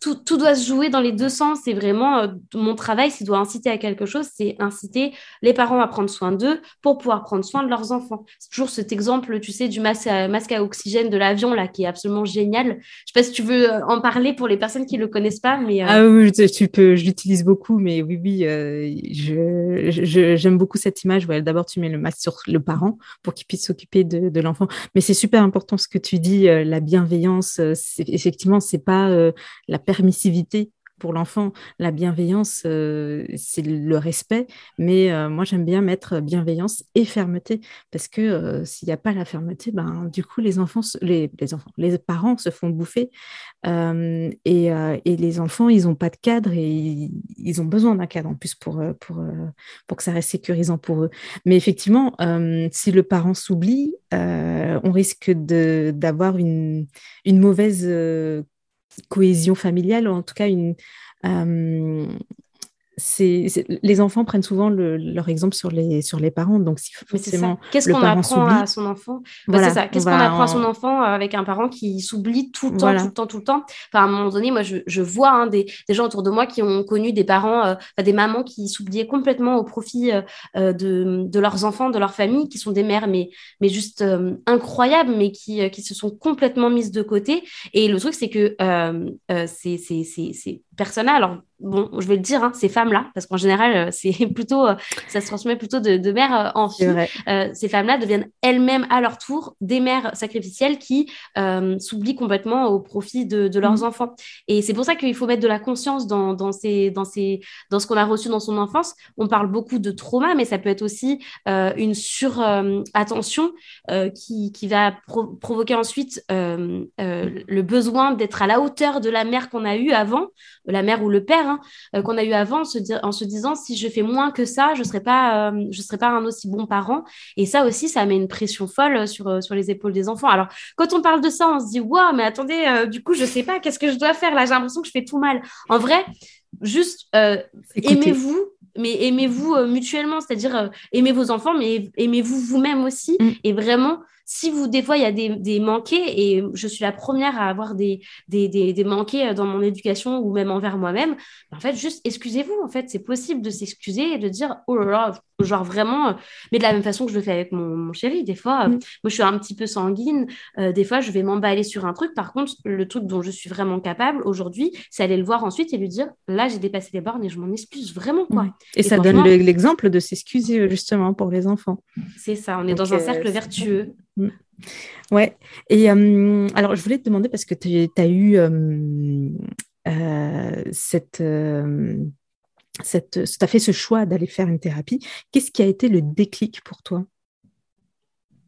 tout, tout, doit se jouer dans les deux sens. C'est vraiment mon travail, s'il doit inciter à quelque chose, c'est inciter les parents à prendre soin d'eux pour pouvoir prendre soin de leurs enfants. C'est toujours cet exemple, tu sais, du masque à, masque à oxygène de l'avion là, qui est absolument génial. Je sais pas si tu veux euh, en parler pour les personnes qui le connaissent pas, mais euh, ah oui, tu peux, je l'utilise beaucoup, mais oui, oui, euh, je, j'aime beaucoup cette image. D'abord, tu mets le masque sur le parent pour qu'il puisse s'occuper de, de l'enfant, mais c'est super important ce que tu dis, la bienveillance. Effectivement, c'est pas la permissivité pour l'enfant, la bienveillance, euh, c'est le respect, mais euh, moi j'aime bien mettre bienveillance et fermeté, parce que euh, s'il n'y a pas la fermeté, ben, du coup les enfants, les, parents se font bouffer, et, et, les enfants, ils n'ont pas de cadre et ils, ont besoin d'un cadre en plus pour, pour, pour que ça reste sécurisant pour eux. Mais effectivement, si le parent s'oublie, on risque d'avoir une, une mauvaise cohésion familiale, ou en tout cas une, euh, c'est, les enfants prennent souvent leur exemple sur les, sur les parents. Donc, si forcément qu'est-ce qu'on apprend à son enfant? Bah, C'est ça. Qu'est-ce qu'on apprend à son enfant euh, avec un parent qui s'oublie tout le temps, tout le temps, tout le temps? Enfin, À un moment donné, moi, je, je vois hein, des, des, gens autour de moi qui ont connu des parents, euh, des mamans qui s'oubliaient complètement au profit euh, de, de, leurs enfants, de leur famille, qui sont des mères, mais, mais juste incroyables, mais qui, qui se sont complètement mises de côté. Et le truc, c'est que c'est, personnes alors bon, je vais le dire, hein, ces femmes-là, parce qu'en général, euh, c'est plutôt, euh, ça se transmet plutôt de, mère euh, en fille. ces femmes-là deviennent elles-mêmes à leur tour des mères sacrificielles qui s'oublient complètement au profit de, leurs mmh. enfants. Et c'est pour ça qu'il faut mettre de la conscience dans, dans, ces, dans, ces, dans ce qu'on a reçu dans son enfance. On parle beaucoup de trauma, mais ça peut être aussi une surattention qui, qui va provoquer ensuite le besoin d'être à la hauteur de la mère qu'on a eue avant la mère ou le père hein, euh, qu'on a eu avant, en se, disant si je fais moins que ça, je serai pas, euh, je serai pas un aussi bon parent. Et ça aussi, ça met une pression folle sur euh, sur les épaules des enfants. Alors quand on parle de ça, on se dit waouh, mais attendez, du coup, je sais pas, qu'est-ce que je dois faire là? J'ai l'impression que je fais tout mal. En vrai, juste aimez-vous mais aimez-vous mutuellement, c'est-à-dire aimez vos enfants, mais aimez-vous vous-même aussi. Mm. Et vraiment, si vous, des fois, il y a des, des, manqués, et je suis la première à avoir des, des, des, manqués euh, dans mon éducation ou même envers moi-même, en fait, juste excusez-vous. En fait, c'est possible de s'excuser et de dire, oh là là, genre vraiment, euh, mais de la même façon que je le fais avec mon, chéri. Des fois, euh, mm. moi, je suis un petit peu sanguine. des fois, je vais m'emballer sur un truc. Par contre, le truc dont je suis vraiment capable aujourd'hui, c'est aller le voir ensuite et lui dire, là, j'ai dépassé les bornes et je m'en excuse vraiment. Quoi. Et, ça donne l'exemple de s'excuser justement pour les enfants. C'est ça, on est dans un cercle vertueux. Mm. Ouais. Et euh, alors, je voulais te demander, parce que tu as eu euh, euh, cette. cette tu as fait ce choix d'aller faire une thérapie. Qu'est-ce qui a été le déclic pour toi?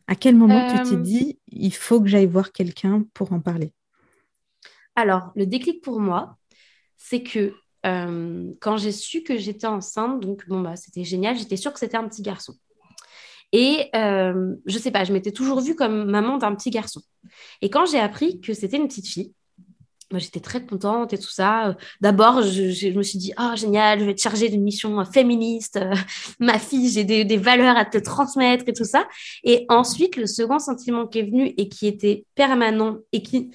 À quel moment tu t'es dit, il faut que j'aille voir quelqu'un pour en parler? Alors, le déclic pour moi, c'est que quand j'ai su que j'étais enceinte, donc bon, bah, c'était génial, j'étais sûre que c'était un petit garçon. Et euh, je sais pas, je m'étais toujours vue comme maman d'un petit garçon. Et quand j'ai appris que c'était une petite fille, j'étais très contente et tout ça. D'abord, je, me suis dit, oh, génial, je vais te charger d'une mission féministe. ma fille, j'ai des, valeurs à te transmettre et tout ça. Et ensuite, le second sentiment qui est venu et qui était permanent et qui,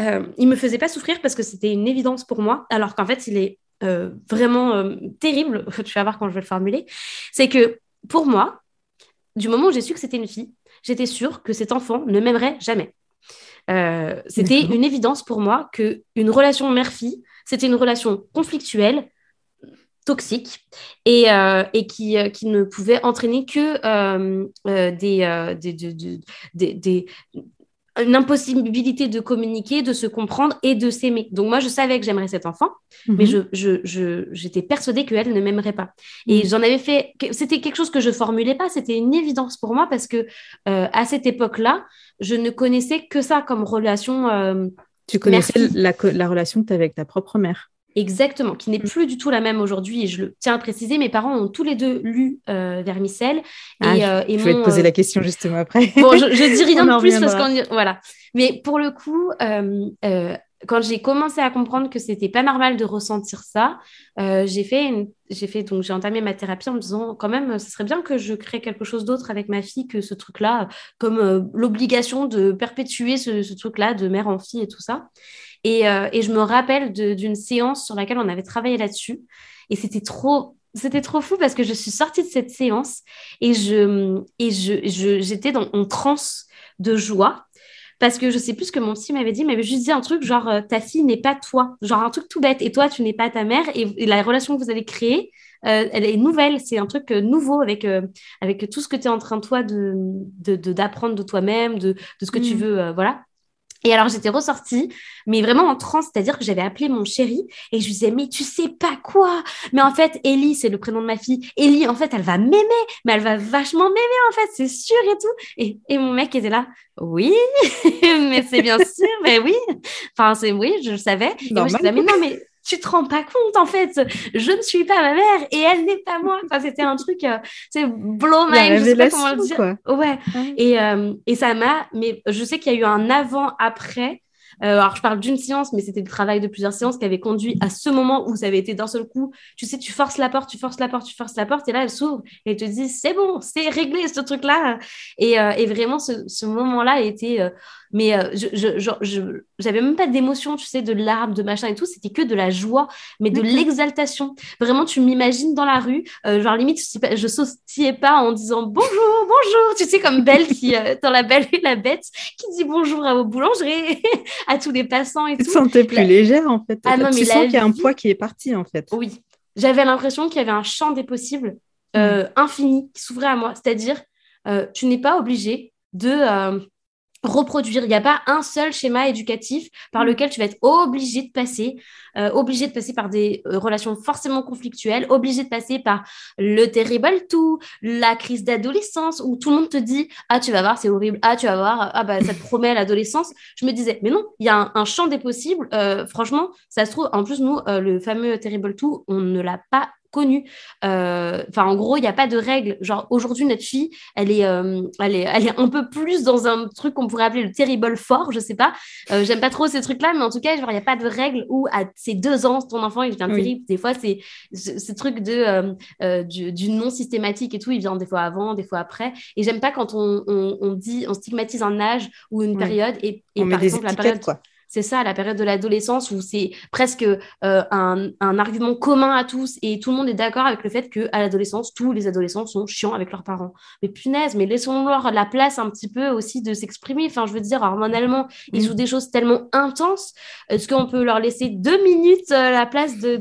euh, il me faisait pas souffrir parce que c'était une évidence pour moi, alors qu'en fait, il est euh, vraiment euh, terrible. Tu vas voir quand je vais le formuler. C'est que pour moi, du moment où j'ai su que c'était une fille, j'étais sûre que cet enfant ne m'aimerait jamais. Euh, c'était une évidence pour moi que une relation mère-fille, c'était une relation conflictuelle, toxique et, euh, et qui, euh, qui, ne pouvait entraîner que des, des, des, une impossibilité de communiquer, de se comprendre et de s'aimer. Donc moi, je savais que j'aimerais cet enfant, mais mhm. je, je, j'étais persuadée qu'elle ne m'aimerait pas. Et mhm. j'en avais fait, c'était quelque chose que je formulais pas, c'était une évidence pour moi parce que à cette époque-là, je ne connaissais que ça comme relation. Euh, tu connaissais la, la, relation que tu avais avec ta propre mère. Exactement, qui n'est mm. plus du tout la même aujourd'hui. Et je le tiens à préciser, mes parents ont tous les deux lu euh, Vermicelle. Ah, et, euh, je vais te poser la question justement après. Bon, je, je dis rien de plus parce qu'on voilà. Mais pour le coup, quand j'ai commencé à comprendre que c'était pas normal de ressentir ça, euh, j'ai fait, j'ai fait donc j'ai entamé ma thérapie en me disant quand même, ce serait bien que je crée quelque chose d'autre avec ma fille que ce truc-là, comme euh, l'obligation de perpétuer ce, truc-là de mère en fille et tout ça. Et, euh, et je me rappelle d'une séance sur laquelle on avait travaillé là-dessus, et c'était trop c'était trop fou parce que je suis sortie de cette séance et je et je j'étais dans en transe de joie parce que je sais plus ce que mon psy m'avait dit, mais juste dit un truc genre euh, ta fille n'est pas toi, genre un truc tout bête, et toi tu n'es pas ta mère, et, la relation que vous allez créer, euh, elle est nouvelle, c'est un truc euh, nouveau avec, avec tout ce que tu es en train toi de d'apprendre de, toi-même, de, de, ce que tu mm. veux, voilà. Et alors j'étais ressortie, mais vraiment en transe, c'est-à-dire que j'avais appelé mon chéri et je lui disais mais tu sais pas quoi? Mais en fait Ellie c'est le prénom de ma fille. Ellie en fait elle va m'aimer, mais elle va vachement m'aimer en fait, c'est sûr et tout. Et, et mon mec était là, oui, mais c'est bien sûr, mais oui. Enfin c'est oui, je le savais. Et moi je disais mais non mais tu te rends pas compte en fait. Je ne suis pas ma mère et elle n'est pas moi. Enfin c'était un truc euh, c'est blow mind je sais pas comment le dire. ouais, Et, euh, et ça m'a mais je sais qu'il y a eu un avant après euh, alors, je parle d'une séance, mais c'était le travail de plusieurs séances qui avait conduit à ce moment où ça avait été d'un seul coup. Tu sais, tu forces la porte, tu forces la porte, tu forces la porte, et là, elle s'ouvre et elle te dit c'est bon, c'est réglé ce truc-là. Et, et, vraiment, ce, ce moment-là a été mais euh, je, j'avais même pas d'émotion, tu sais, de larmes, de machin et tout. C'était que de la joie, mais de l'exaltation. Vraiment, tu m'imagines dans la rue, euh, genre limite, je sautillais pas en disant bonjour, bonjour. Tu sais, comme Belle qui, euh, dans La Belle et la Bête, qui dit bonjour à vos boulangers, à tous les passants et tu tout. Tu te sentais plus légère, en fait. Ah, non, tu sens qu'il y a un poids qui est parti, en fait. Oui. J'avais l'impression qu'il y avait un champ des possibles mm. infini qui s'ouvrait à moi. C'est-à-dire, tu n'es pas obligé de reproduire. Il n'y a pas un seul schéma éducatif par mm. lequel tu vas être obligé de passer, euh, obligé de passer par des euh, relations forcément conflictuelles, obligé de passer par le terrible tout, la crise d'adolescence où tout le monde te dit ah tu vas voir c'est horrible, ah tu vas voir ah bah ça te promet l'adolescence. Je me disais mais non, il y a un, champ des possibles. Euh, franchement, ça se trouve en plus nous le fameux terrible tout, on ne l'a pas connu. Euh, enfin, en gros, il n'y a pas de règles. Genre, aujourd'hui, notre fille, elle est, euh, elle, est, elle est un peu plus dans un truc qu'on pourrait appeler le terrible fort, je sais pas. Euh, j'aime pas trop ces trucs-là, mais en tout cas, il n'y a pas de règles où à ses deux ans, ton enfant, il devient terrible. Des fois, c'est ce truc de, du, non systématique et tout, il vient des fois avant, des fois après. Et j'aime pas quand on, on, dit, on stigmatise un âge ou une période et, et par exemple, la période. Quoi c'est ça, la période de l'adolescence où c'est presque euh, un, argument commun à tous et tout le monde est d'accord avec le fait qu'à l'adolescence, tous les adolescents sont chiants avec leurs parents. Mais punaise, mais laissons-leur la place un petit peu aussi de s'exprimer. Enfin, je veux dire, hormonalement, ils jouent mm. des choses tellement intenses. Est-ce qu'on peut leur laisser deux minutes euh, la place de,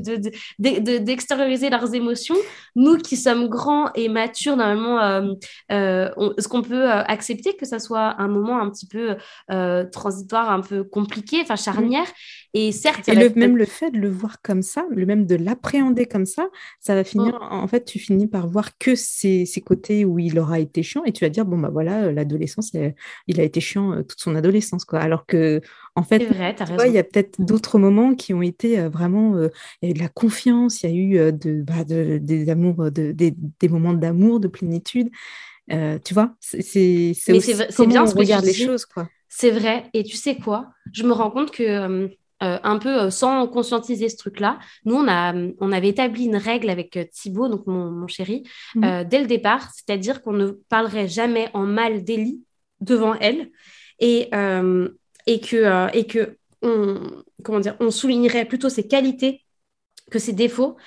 d'extérioriser leurs émotions? Nous qui sommes grands et matures, normalement, euh, est-ce qu'on peut accepter que ça soit un moment un petit peu transitoire, un peu compliqué enfin charnière. Et certes, et le, même le fait de le voir comme ça, le même de l'appréhender comme ça, ça va finir. Oh. En fait, tu finis par voir que ces, ces, côtés où il aura été chiant, et tu vas dire bon bah voilà, euh, l'adolescence, il a été chiant euh, toute son adolescence quoi. Alors que en fait, il y a peut-être d'autres moments qui ont été euh, vraiment, il y a eu de la confiance, il y a eu de, bah, des amours, de, des, des moments d'amour, de plénitude. tu vois, c'est c'est bien on regarde les choses, quoi. C'est vrai. Et tu sais quoi? Je me rends compte que euh, un peu euh, sans conscientiser ce truc-là. Nous, on, a, on avait établi une règle avec euh, Thibaut, donc mon, chéri, mhm. dès le départ, c'est-à-dire qu'on ne parlerait jamais en mal d'Elie devant elle et, et que, et que on, comment dire, on soulignerait plutôt ses qualités que ses défauts.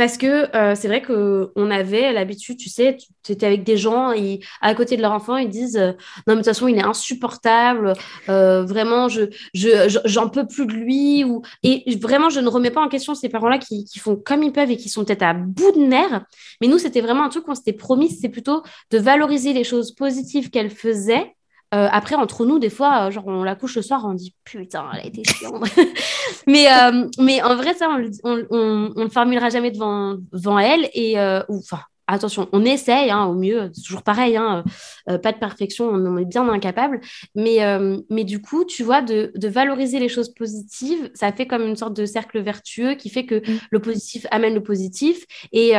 Parce que euh, c'est vrai qu'on avait l'habitude, tu sais, tu étais avec des gens et à côté de leur enfant, ils disent euh, Non, mais de toute façon, il est insupportable, euh, vraiment, je, j'en peux plus de lui. Et vraiment, je ne remets pas en question ces parents-là qui, qui, font comme ils peuvent et qui sont peut-être à bout de nerfs. Mais nous, c'était vraiment un truc qu'on s'était promis, c'est plutôt de valoriser les choses positives qu'elle faisait euh, après, entre nous, des fois, euh, genre, on la couche le soir, on dit putain, elle a été chiante. mais, euh, mais en vrai, ça, on, ne le formulera jamais devant, devant elle. Et, enfin, attention, on essaye hein, au mieux, toujours pareil, hein, pas de perfection, on, est bien incapable. Mais, mais du coup, tu vois, de, de, valoriser les choses positives, ça fait comme une sorte de cercle vertueux qui fait que mm. le positif amène le positif. Et,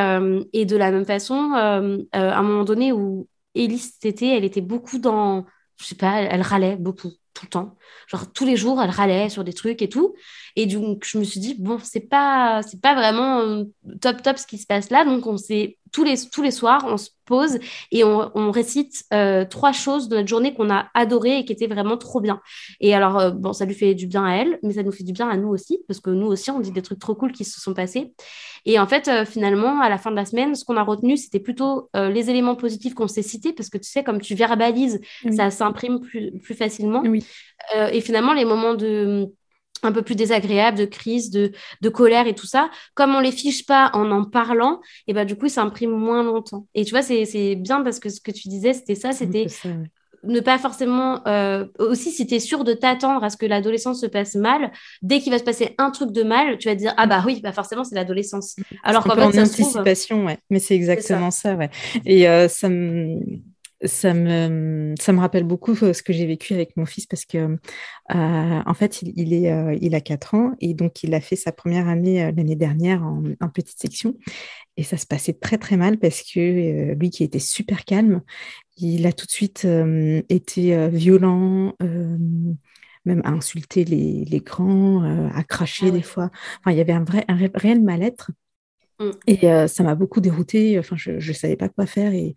et de la même façon, à un moment donné où Elise était, elle était beaucoup dans je sais pas, elle, râlait beaucoup, tout le temps. Genre tous les jours, elle râlait sur des trucs et tout. Et donc je me suis dit bon, c'est pas c'est pas vraiment euh, top top ce qui se passe là. Donc on s'est tous les tous les soirs, on se pose et on, récite euh, trois choses de notre journée qu'on a adorées et qui étaient vraiment trop bien. Et alors euh, bon, ça lui fait du bien à elle, mais ça nous fait du bien à nous aussi parce que nous aussi on dit des trucs trop cool qui se sont passés. Et en fait, euh, finalement, à la fin de la semaine, ce qu'on a retenu, c'était plutôt les éléments positifs qu'on s'est cités, parce que tu sais, comme tu verbalises, ça s'imprime plus, plus facilement. Et finalement, les moments de un peu plus désagréables, de crise, de, de, colère et tout ça, comme on les fiche pas en en parlant, et ben du coup, ça imprime moins longtemps. Et tu vois, c'est bien parce que ce que tu disais, c'était ça, c'était ne pas forcément. Euh, aussi, si tu es sûr de t'attendre à ce que l'adolescence se passe mal, dès qu'il va se passer un truc de mal, tu vas te dire Ah bah oui, bah forcément, c'est l'adolescence. Alors qu'en fait, en anticipation, ouais. Mais c'est exactement ça. ouais. Et euh, ça me ça me, ça me rappelle beaucoup euh, ce que j'ai vécu avec mon fils parce que, euh, en fait, il, il est, euh, il a 4 ans et donc il a fait sa première année l'année dernière en, en, petite section. Et ça se passait très, très mal parce que lui qui était super calme, il a tout de suite été violent même à insulter les, les grands, à cracher ah des fois. Enfin, il y avait un vrai, un réel mal-être. Mm. Et euh, ça m'a beaucoup déroutée. Enfin, je ne savais pas quoi faire. Et,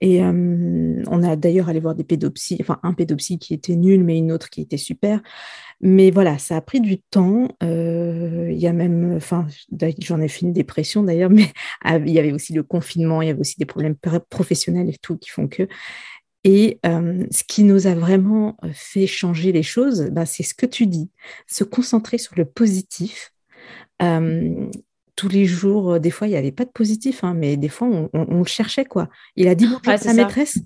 et euh, on a d'ailleurs allé voir des pédopsies, enfin un pédopsie qui était nul, mais une autre qui était super. Mais voilà, ça a pris du temps. Euh, il y a même, enfin, j'en ai fait une dépression d'ailleurs, mais ah, il y avait aussi le confinement, il y avait aussi des problèmes professionnels et tout qui font que. Et ce qui nous a vraiment fait changer les choses, bah, c'est ce que tu dis, se concentrer sur le positif tous les jours, euh, des fois, il n'y avait pas de positif, hein, mais des fois, on, le cherchait, quoi. Il a dit bonjour à la maîtresse.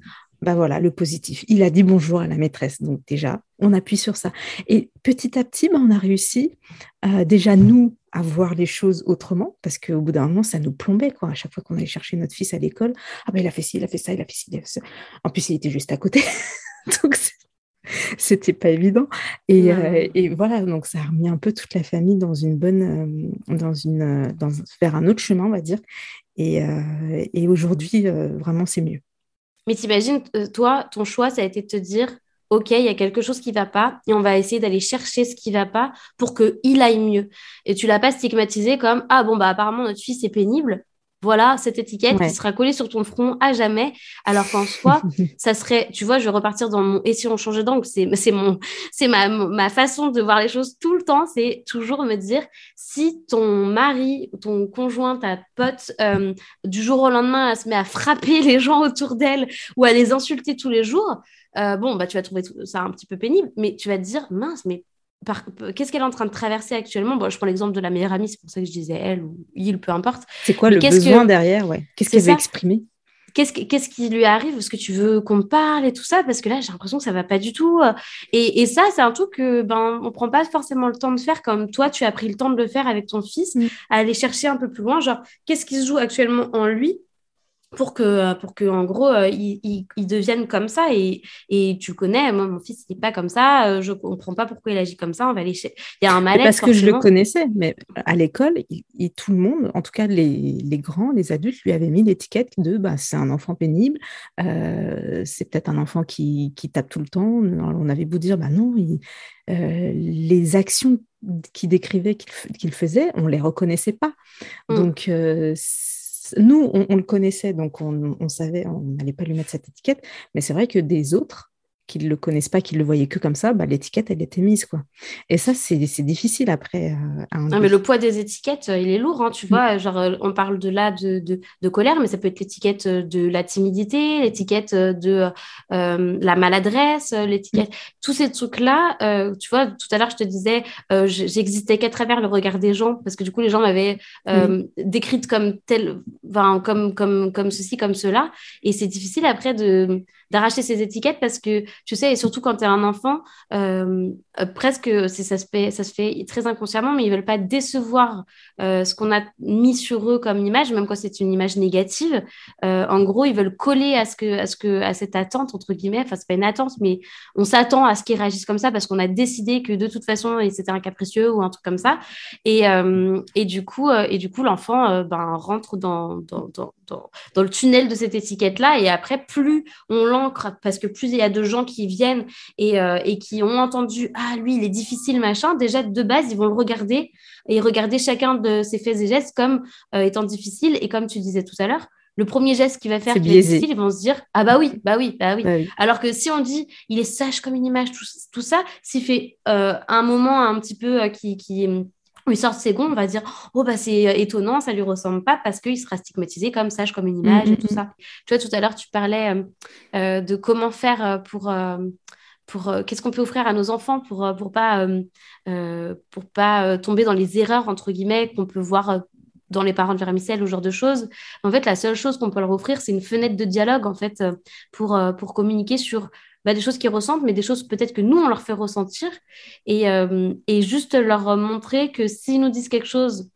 Bah voilà, le positif. Il a dit bonjour à la maîtresse. Donc déjà, on appuie sur ça. Et petit à petit, bah, on a réussi euh, déjà, nous, à voir les choses autrement, parce qu'au bout d'un moment, ça nous plombait, quoi. À chaque fois qu'on allait chercher notre fils à l'école, ah ben il a fait ci, il a fait ça, il a fait ci, il a fait ça. En plus, il était juste à côté. Donc, c'était pas évident. Et, euh, et, voilà, donc ça a remis un peu toute la famille dans une bonne, euh, dans une, euh, dans, vers un autre chemin, on va dire. Et, et aujourd'hui, vraiment, c'est mieux. Mais t'imagines, toi, ton choix, ça a été de te dire, OK, il y a quelque chose qui va pas et on va essayer d'aller chercher ce qui va pas pour qu'il aille mieux. Et tu l'as pas stigmatisé comme, ah bon, bah apparemment, notre fils est pénible voilà cette étiquette qui sera collée sur ton front à jamais. Alors qu'en soi, ça serait, tu vois, je vais repartir dans mon et si on changeait d'angle, c'est c'est mon c'est ma ma façon de voir les choses tout le temps, c'est toujours me dire si ton mari, ton conjoint, ta pote euh, du jour au lendemain elle se met à frapper les gens autour d'elle ou à les insulter tous les jours, euh, bon bah tu vas trouver ça un petit peu pénible, mais tu vas te dire mince mais qu'est-ce qu'elle est en train de traverser actuellement? Bon, Je prends l'exemple de la meilleure amie, c'est pour ça que je disais elle ou il, peu importe. C'est quoi le besoin derrière ouais? Qu'est-ce qu'elle veut exprimer? Qu'est-ce, qui lui arrive? Est-ce que tu veux qu'on parle et tout ça? Parce que là, j'ai l'impression que ça va pas du tout. Et, ça, c'est un truc que ben on prend pas forcément le temps de faire comme toi, tu as pris le temps de le faire avec ton fils, mm. à aller chercher un peu plus loin. Genre, qu'est-ce qui se joue actuellement en lui? Pour que, pour que en gros, euh, ils, deviennent comme ça. Et, et tu connais, moi, mon fils, il n'est pas comme ça. Euh, je ne comprends pas pourquoi il agit comme ça. On va aller Il y a un malaise. Parce que je le connaissais, mais à l'école, tout le monde, en tout cas les, les, grands, les adultes, lui avaient mis l'étiquette de bah, c'est un enfant pénible, euh, c'est peut-être un enfant qui, qui, tape tout le temps. on avait beau dire, bah non, les actions qu'il décrivait, qu'il faisait, on ne les reconnaissait pas. Mmh. Donc, nous, on, le connaissait, donc on, savait, on n'allait pas lui mettre cette étiquette, mais c'est vrai que des autres, qui ne le connaissent pas, qui le voyaient que comme ça, bah, l'étiquette, elle était mise. Quoi. Et ça, c'est difficile après. Euh, à non, mais le poids des étiquettes, euh, il est lourd. Hein, tu mm. vois, genre, euh, on parle de là de, de, colère, mais ça peut être l'étiquette de la timidité, l'étiquette de la maladresse, l'étiquette. Mm. Tous ces trucs-là, tu vois, tout à l'heure, je te disais, j'existais qu'à travers le regard des gens, parce que du coup, les gens m'avaient mm. décrite comme tel, enfin, comme, comme, comme ceci, comme cela. Et c'est difficile après d'arracher ces étiquettes parce que tu sais et surtout quand tu es un enfant euh, euh, presque ça se fait ça se fait très inconsciemment mais ils veulent pas décevoir euh, ce qu'on a mis sur eux comme image même quand c'est une image négative. En gros ils veulent coller à ce que à ce que à cette attente entre guillemets. Enfin c'est pas une attente mais on s'attend à ce qu'ils réagissent comme ça parce qu'on a décidé que de toute façon c'était un capricieux ou un truc comme ça. Et, et du coup et du coup l'enfant ben rentre dans dans, dans dans, le tunnel de cette étiquette là et après plus on parce que plus il y a de gens qui viennent et, euh, et, qui ont entendu ah lui il est difficile machin déjà de base ils vont le regarder et regarder chacun de ses faits et gestes comme euh, étant difficile. Et comme tu disais tout à l'heure le premier geste qu'il va faire qui est difficile ils vont se dire ah bah oui bah oui bah oui, bah alors que si on dit il est sage comme une image tout, ça s'il fait euh, un moment un petit peu qui, qui il sort ses gonds, on va dire oh bah c'est euh, étonnant, ça lui ressemble pas parce qu'il sera stigmatisé comme sage, comme une image et tout mm, mm, ça. Tu vois, tout à l'heure tu parlais euh, euh, de comment faire pour pour qu'est-ce qu'on peut offrir à nos enfants pour pour pas pour pas tomber dans les erreurs entre guillemets qu'on peut voir dans les parents de vermicelle ou ce genre de choses. En fait, la seule chose qu'on peut leur offrir, c'est une fenêtre de dialogue en fait pour pour communiquer sur bah, des choses qu'ils ressentent, mais des choses peut-être que nous, on leur fait ressentir. Et, euh, et juste leur montrer que s'ils nous disent quelque chose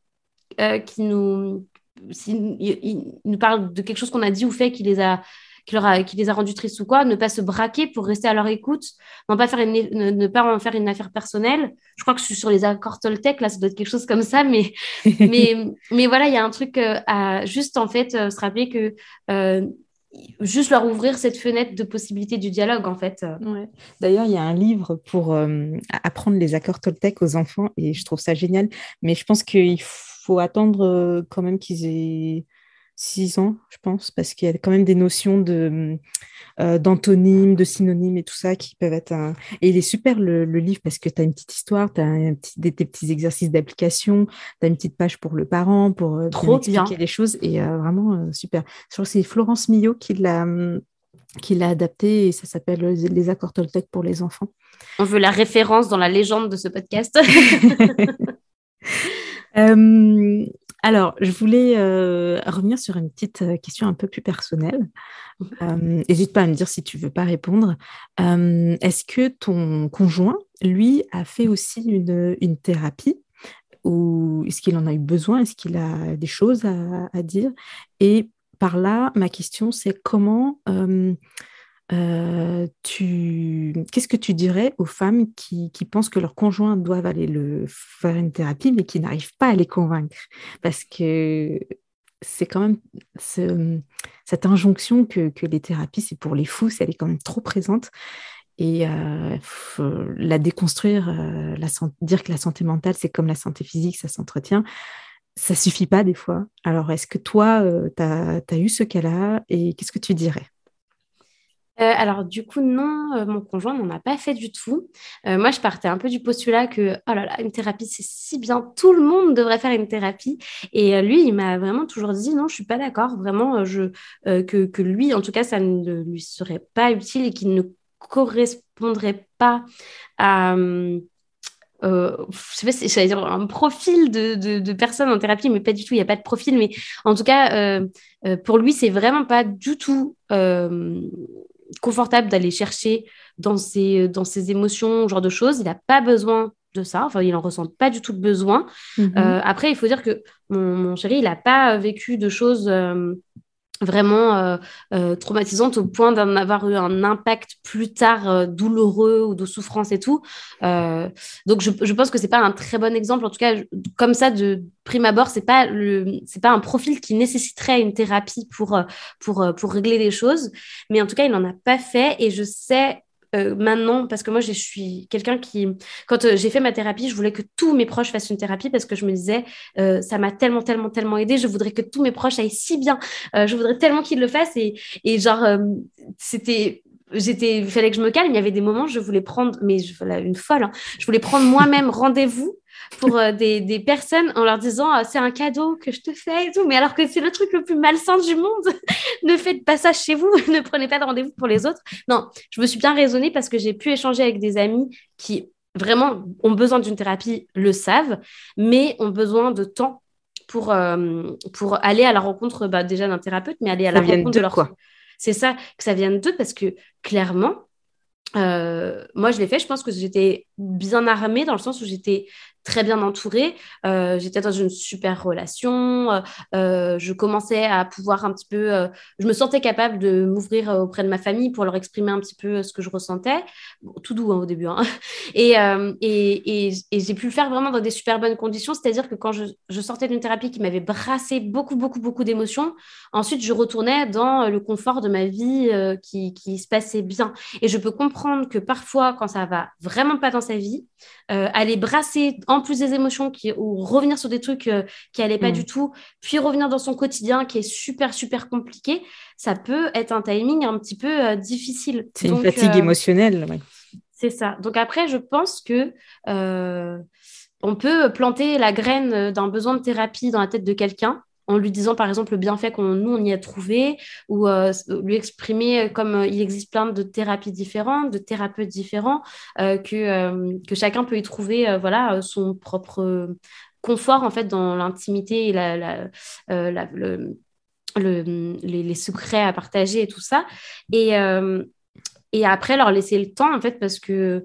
euh, qui nous... S'ils nous parlent de quelque chose qu'on a dit ou fait qui les a qui, leur a, qui les a rendus tristes ou quoi, ne pas se braquer pour rester à leur écoute, non pas faire une, ne, pas en faire une affaire personnelle. Je crois que je suis sur les accords Toltec, là, ça doit être quelque chose comme ça, mais, mais, mais voilà, il y a un truc euh, à juste en fait se rappeler que juste leur ouvrir cette fenêtre de possibilité du dialogue, en fait. D'ailleurs, il y a un livre pour euh, apprendre les accords Toltec aux enfants et je trouve ça génial. Mais je pense qu'il faut attendre euh, quand même qu'ils aient six ans, je pense, parce qu'il y a quand même des notions de euh, d'antonymes, de synonymes et tout ça qui peuvent être un... Et il est super le, livre parce que tu as une petite histoire, tu as un petit, des, petits exercices d'application, tu as une petite page pour le parent, pour euh, Trop expliquer les choses et euh, vraiment super. Je crois que c'est Florence Millot qui l'a qui l'a adapté et ça s'appelle les accords Toltec pour les enfants. On veut la référence dans la légende de ce podcast. Alors, je voulais euh, revenir sur une petite euh, question un peu plus personnelle. N'hésite euh, pas à me dire si tu veux pas répondre. Est-ce que ton conjoint, lui, a fait aussi une, thérapie? Ou est-ce qu'il en a eu besoin? Est-ce qu'il a des choses à dire? Et par là, ma question, c'est comment euh, tu... qu'est-ce que tu dirais aux femmes qui, pensent que leurs conjoints doivent aller le... faire une thérapie, mais qui n'arrivent pas à les convaincre? Parce que c'est quand même cette injonction que, les thérapies, c'est pour les fous, elle est quand même trop présente. Et euh, la déconstruire, euh, dire que la santé mentale, c'est comme la santé physique, ça s'entretient, ça suffit pas des fois. Alors, est-ce que toi, tu as, as eu ce cas-là et qu'est-ce que tu dirais? Euh, alors du coup non, euh, mon conjoint n'en a pas fait du tout. Euh, moi je partais un peu du postulat que oh là là une thérapie c'est si bien, tout le monde devrait faire une thérapie. Et lui il m'a vraiment toujours dit non je suis pas d'accord, vraiment que, lui en tout cas ça ne lui serait pas utile et qu'il ne correspondrait pas à je sais pas dire un profil de, de, personnes en thérapie, mais pas du tout, il n'y a pas de profil. Mais en tout cas, pour lui, c'est vraiment pas du tout confortable d'aller chercher dans ses, dans ses émotions, ce genre de choses. Il n'a pas besoin de ça. Enfin, il n'en ressent pas du tout besoin. Mhm. Euh, après, il faut dire que mon, chéri, il n'a pas vécu de choses euh, vraiment euh, euh, traumatisante au point d'en avoir eu un impact plus tard euh, douloureux ou de souffrance et tout. donc je, je, pense que c'est pas un très bon exemple. En tout cas, comme ça de prime abord, c'est pas le c'est pas un profil qui nécessiterait une thérapie pour pour pour régler les choses. Mais en tout cas, il n'en a pas fait et je sais euh, maintenant, parce que moi, je suis quelqu'un qui, quand euh, j'ai fait ma thérapie, je voulais que tous mes proches fassent une thérapie parce que je me disais, euh, ça m'a tellement, tellement, tellement aidé. Je voudrais que tous mes proches aillent si bien. je voudrais tellement qu'ils le fassent. Et, et genre, c'était j'étais il fallait que je me calme il y avait des moments je voulais prendre mais voilà, une folle hein. je voulais prendre moi-même rendez-vous pour euh, des, des, personnes en leur disant euh, c'est un cadeau que je te fais et tout. Mais alors que c'est le truc le plus malsain du monde. ne faites pas ça chez vous, ne prenez pas de rendez-vous pour les autres. Non, je me suis bien raisonnée parce que j'ai pu échanger avec des amis qui vraiment ont besoin d'une thérapie, le savent, mais ont besoin de temps pour, euh, pour aller à la rencontre bah, déjà d'un thérapeute, mais aller à la rencontre de, leur... Quoi c'est ça que ça vient d'eux parce que clairement, moi, je l'ai fait. Je pense que j'étais bien armée dans le sens où j'étais très bien entourée. Euh, j'étais dans une super relation. Euh, euh, je commençais à pouvoir un petit peu. je me sentais capable de m'ouvrir auprès de ma famille pour leur exprimer un petit peu ce que je ressentais. tout doux hein, au début. Hein. Et, et, j'ai pu le faire vraiment dans des super bonnes conditions. C'est-à-dire que quand je, je sortais d'une thérapie qui m'avait brassé beaucoup, beaucoup, beaucoup d'émotions, ensuite je retournais dans le confort de ma vie qui, qui se passait bien. Et je peux comprendre que parfois, quand ça va vraiment pas dans sa vie, aller brasser en plus des émotions qui, ou revenir sur des trucs euh, qui n'allaient pas mm. du tout, puis revenir dans son quotidien qui est super, super compliqué, ça peut être un timing un petit peu euh, difficile. C'est une fatigue euh, émotionnelle. C'est ça. Donc après, je pense que on peut planter la graine d'un besoin de thérapie dans la tête de quelqu'un en lui disant par exemple le bienfait qu'on nous on y a trouvé ou euh, lui exprimer comme euh, il existe plein de thérapies différentes, de thérapeutes différents, euh, que, que chacun peut y trouver voilà son propre confort en fait dans l'intimité et la, le, les, les, secrets à partager et tout ça. Et, et après leur laisser le temps en fait parce que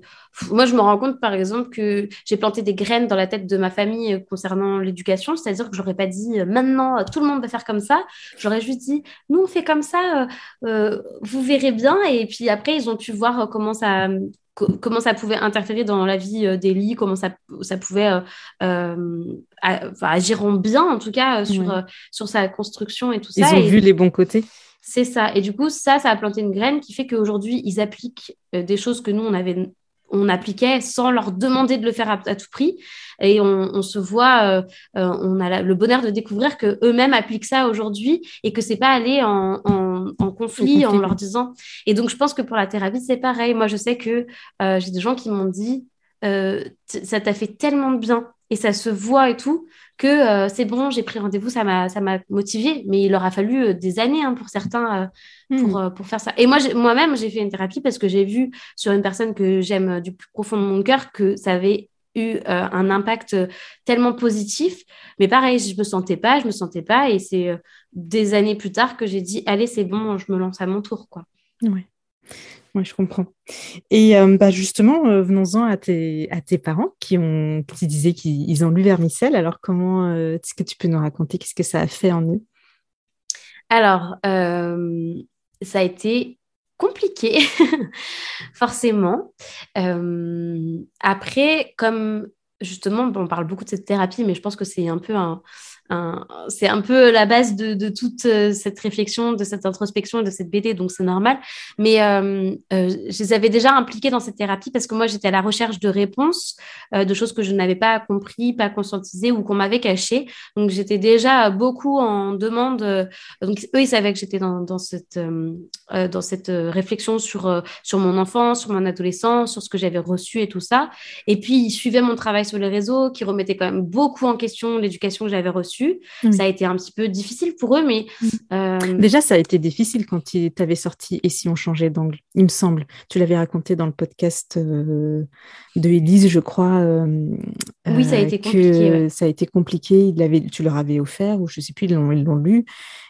moi je me rends compte par exemple que j'ai planté des graines dans la tête de ma famille euh, concernant l'éducation c'est-à-dire que j'aurais pas dit euh, maintenant euh, tout le monde va faire comme ça j'aurais juste dit nous on fait comme ça vous verrez bien et puis après ils ont pu voir comment ça comment ça pouvait interférer dans la vie d'Elie, comment ça, ça pouvait agir en bien, en tout cas, sur, sur sa construction et tout ça. Ils ont vu les bons côtés. C'est ça. Et du coup, ça, ça a planté une graine qui fait qu'aujourd'hui, ils appliquent euh, des choses que nous, on avait on appliquait sans leur demander de le faire à, tout prix. Et on, se voit, euh, euh, on a le bonheur de découvrir que eux-mêmes appliquent ça aujourd'hui et que c'est pas aller en, conflit en leur disant. Et donc, je pense que pour la thérapie, c'est pareil. Moi, je sais que j'ai des gens qui m'ont dit, ça t'a fait tellement de bien et ça se voit et tout que euh, c'est bon, j'ai pris rendez-vous, ça m'a, ça m'a motivé. Mais il leur a fallu euh, des années hein, pour certains euh, pour, hmm. pour faire ça. Et moi, moi-même, j'ai fait une thérapie parce que j'ai vu sur une personne que j'aime du plus profond de mon cœur que ça avait eu un impact tellement positif. Mais pareil, je me sentais pas, je me sentais pas. Et c'est des années plus tard que j'ai dit, allez, c'est bon, je me lance à mon tour. quoi. Ouais. Oui, je comprends. Et euh, bah justement, euh, venons-en à tes, à tes parents qui ont, qui disaient qu'ils ont lu Vermicelle. Alors, comment euh, est-ce que tu peux nous raconter Qu'est-ce que ça a fait en eux? Alors, ça a été compliqué, forcément. après, comme justement, on parle beaucoup de cette thérapie, mais je pense que c'est un peu un, c'est un peu la base de, toute euh, cette réflexion, de cette introspection et de cette BD, donc c'est normal. Mais euh, euh, je les avais déjà impliqués dans cette thérapie parce que moi, j'étais à la recherche de réponses, de choses que je n'avais pas compris, pas conscientisées ou qu'on m'avait cachées. Donc, j'étais déjà beaucoup en demande. donc, eux, ils savaient que j'étais dans, cette, dans cette réflexion sur, sur mon enfance, sur mon adolescence, sur ce que j'avais reçu et tout ça. Et puis, ils suivaient mon travail sur les réseaux, qui remettait quand même beaucoup en question l'éducation que j'avais reçue ça a été un petit peu difficile pour eux, mais... Euh, Déjà, ça a été difficile quand tu avais sorti Et si on changeait d'angle, il me semble. Tu l'avais raconté dans le podcast euh, de Élise, je crois. Euh, oui, ça a été compliqué. Ça a été compliqué. Il tu leur avais offert, ou je ne sais plus, ils l'ont lu.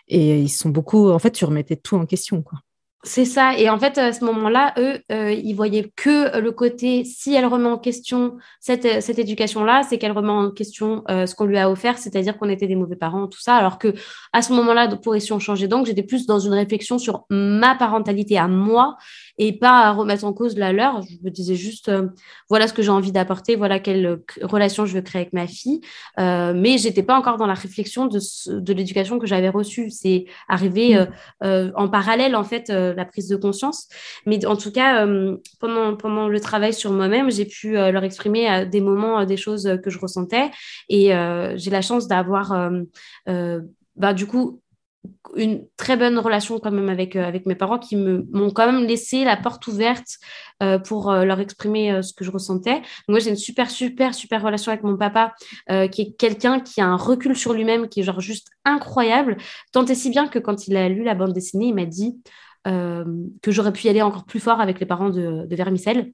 Et ils sont beaucoup... En fait, tu remettais tout en question, quoi. C'est ça. Et en fait, à ce moment-là, eux, euh, ils voyaient que le côté, si elle remet en question cette, cette éducation-là, c'est qu'elle remet en question euh, ce qu'on lui a offert, c'est-à-dire qu'on était des mauvais parents, tout ça. Alors que à ce moment-là, pour essayer de changer donc, j'étais plus dans une réflexion sur ma parentalité à moi et pas à remettre en cause la leur. Je me disais juste, euh, voilà ce que j'ai envie d'apporter, voilà quelle relation je veux créer avec ma fille. Euh, mais j'étais pas encore dans la réflexion de, de l'éducation que j'avais reçue. C'est arrivé mmh. euh, en parallèle, en fait, la prise de conscience. Mais en tout cas, pendant, pendant le travail sur moi-même, j'ai pu leur exprimer à des moments des choses que je ressentais. Et j'ai la chance d'avoir, bah, du coup, une très bonne relation quand même avec, euh, avec mes parents qui m'ont quand même laissé la porte ouverte euh, pour euh, leur exprimer ce que je ressentais. moi, j'ai une super, super, super relation avec mon papa qui est quelqu'un qui a un recul sur lui-même qui est genre juste incroyable. Tant et si bien que quand il a lu la bande dessinée, il m'a dit que j'aurais pu y aller encore plus fort avec les parents de, de Vermicelle.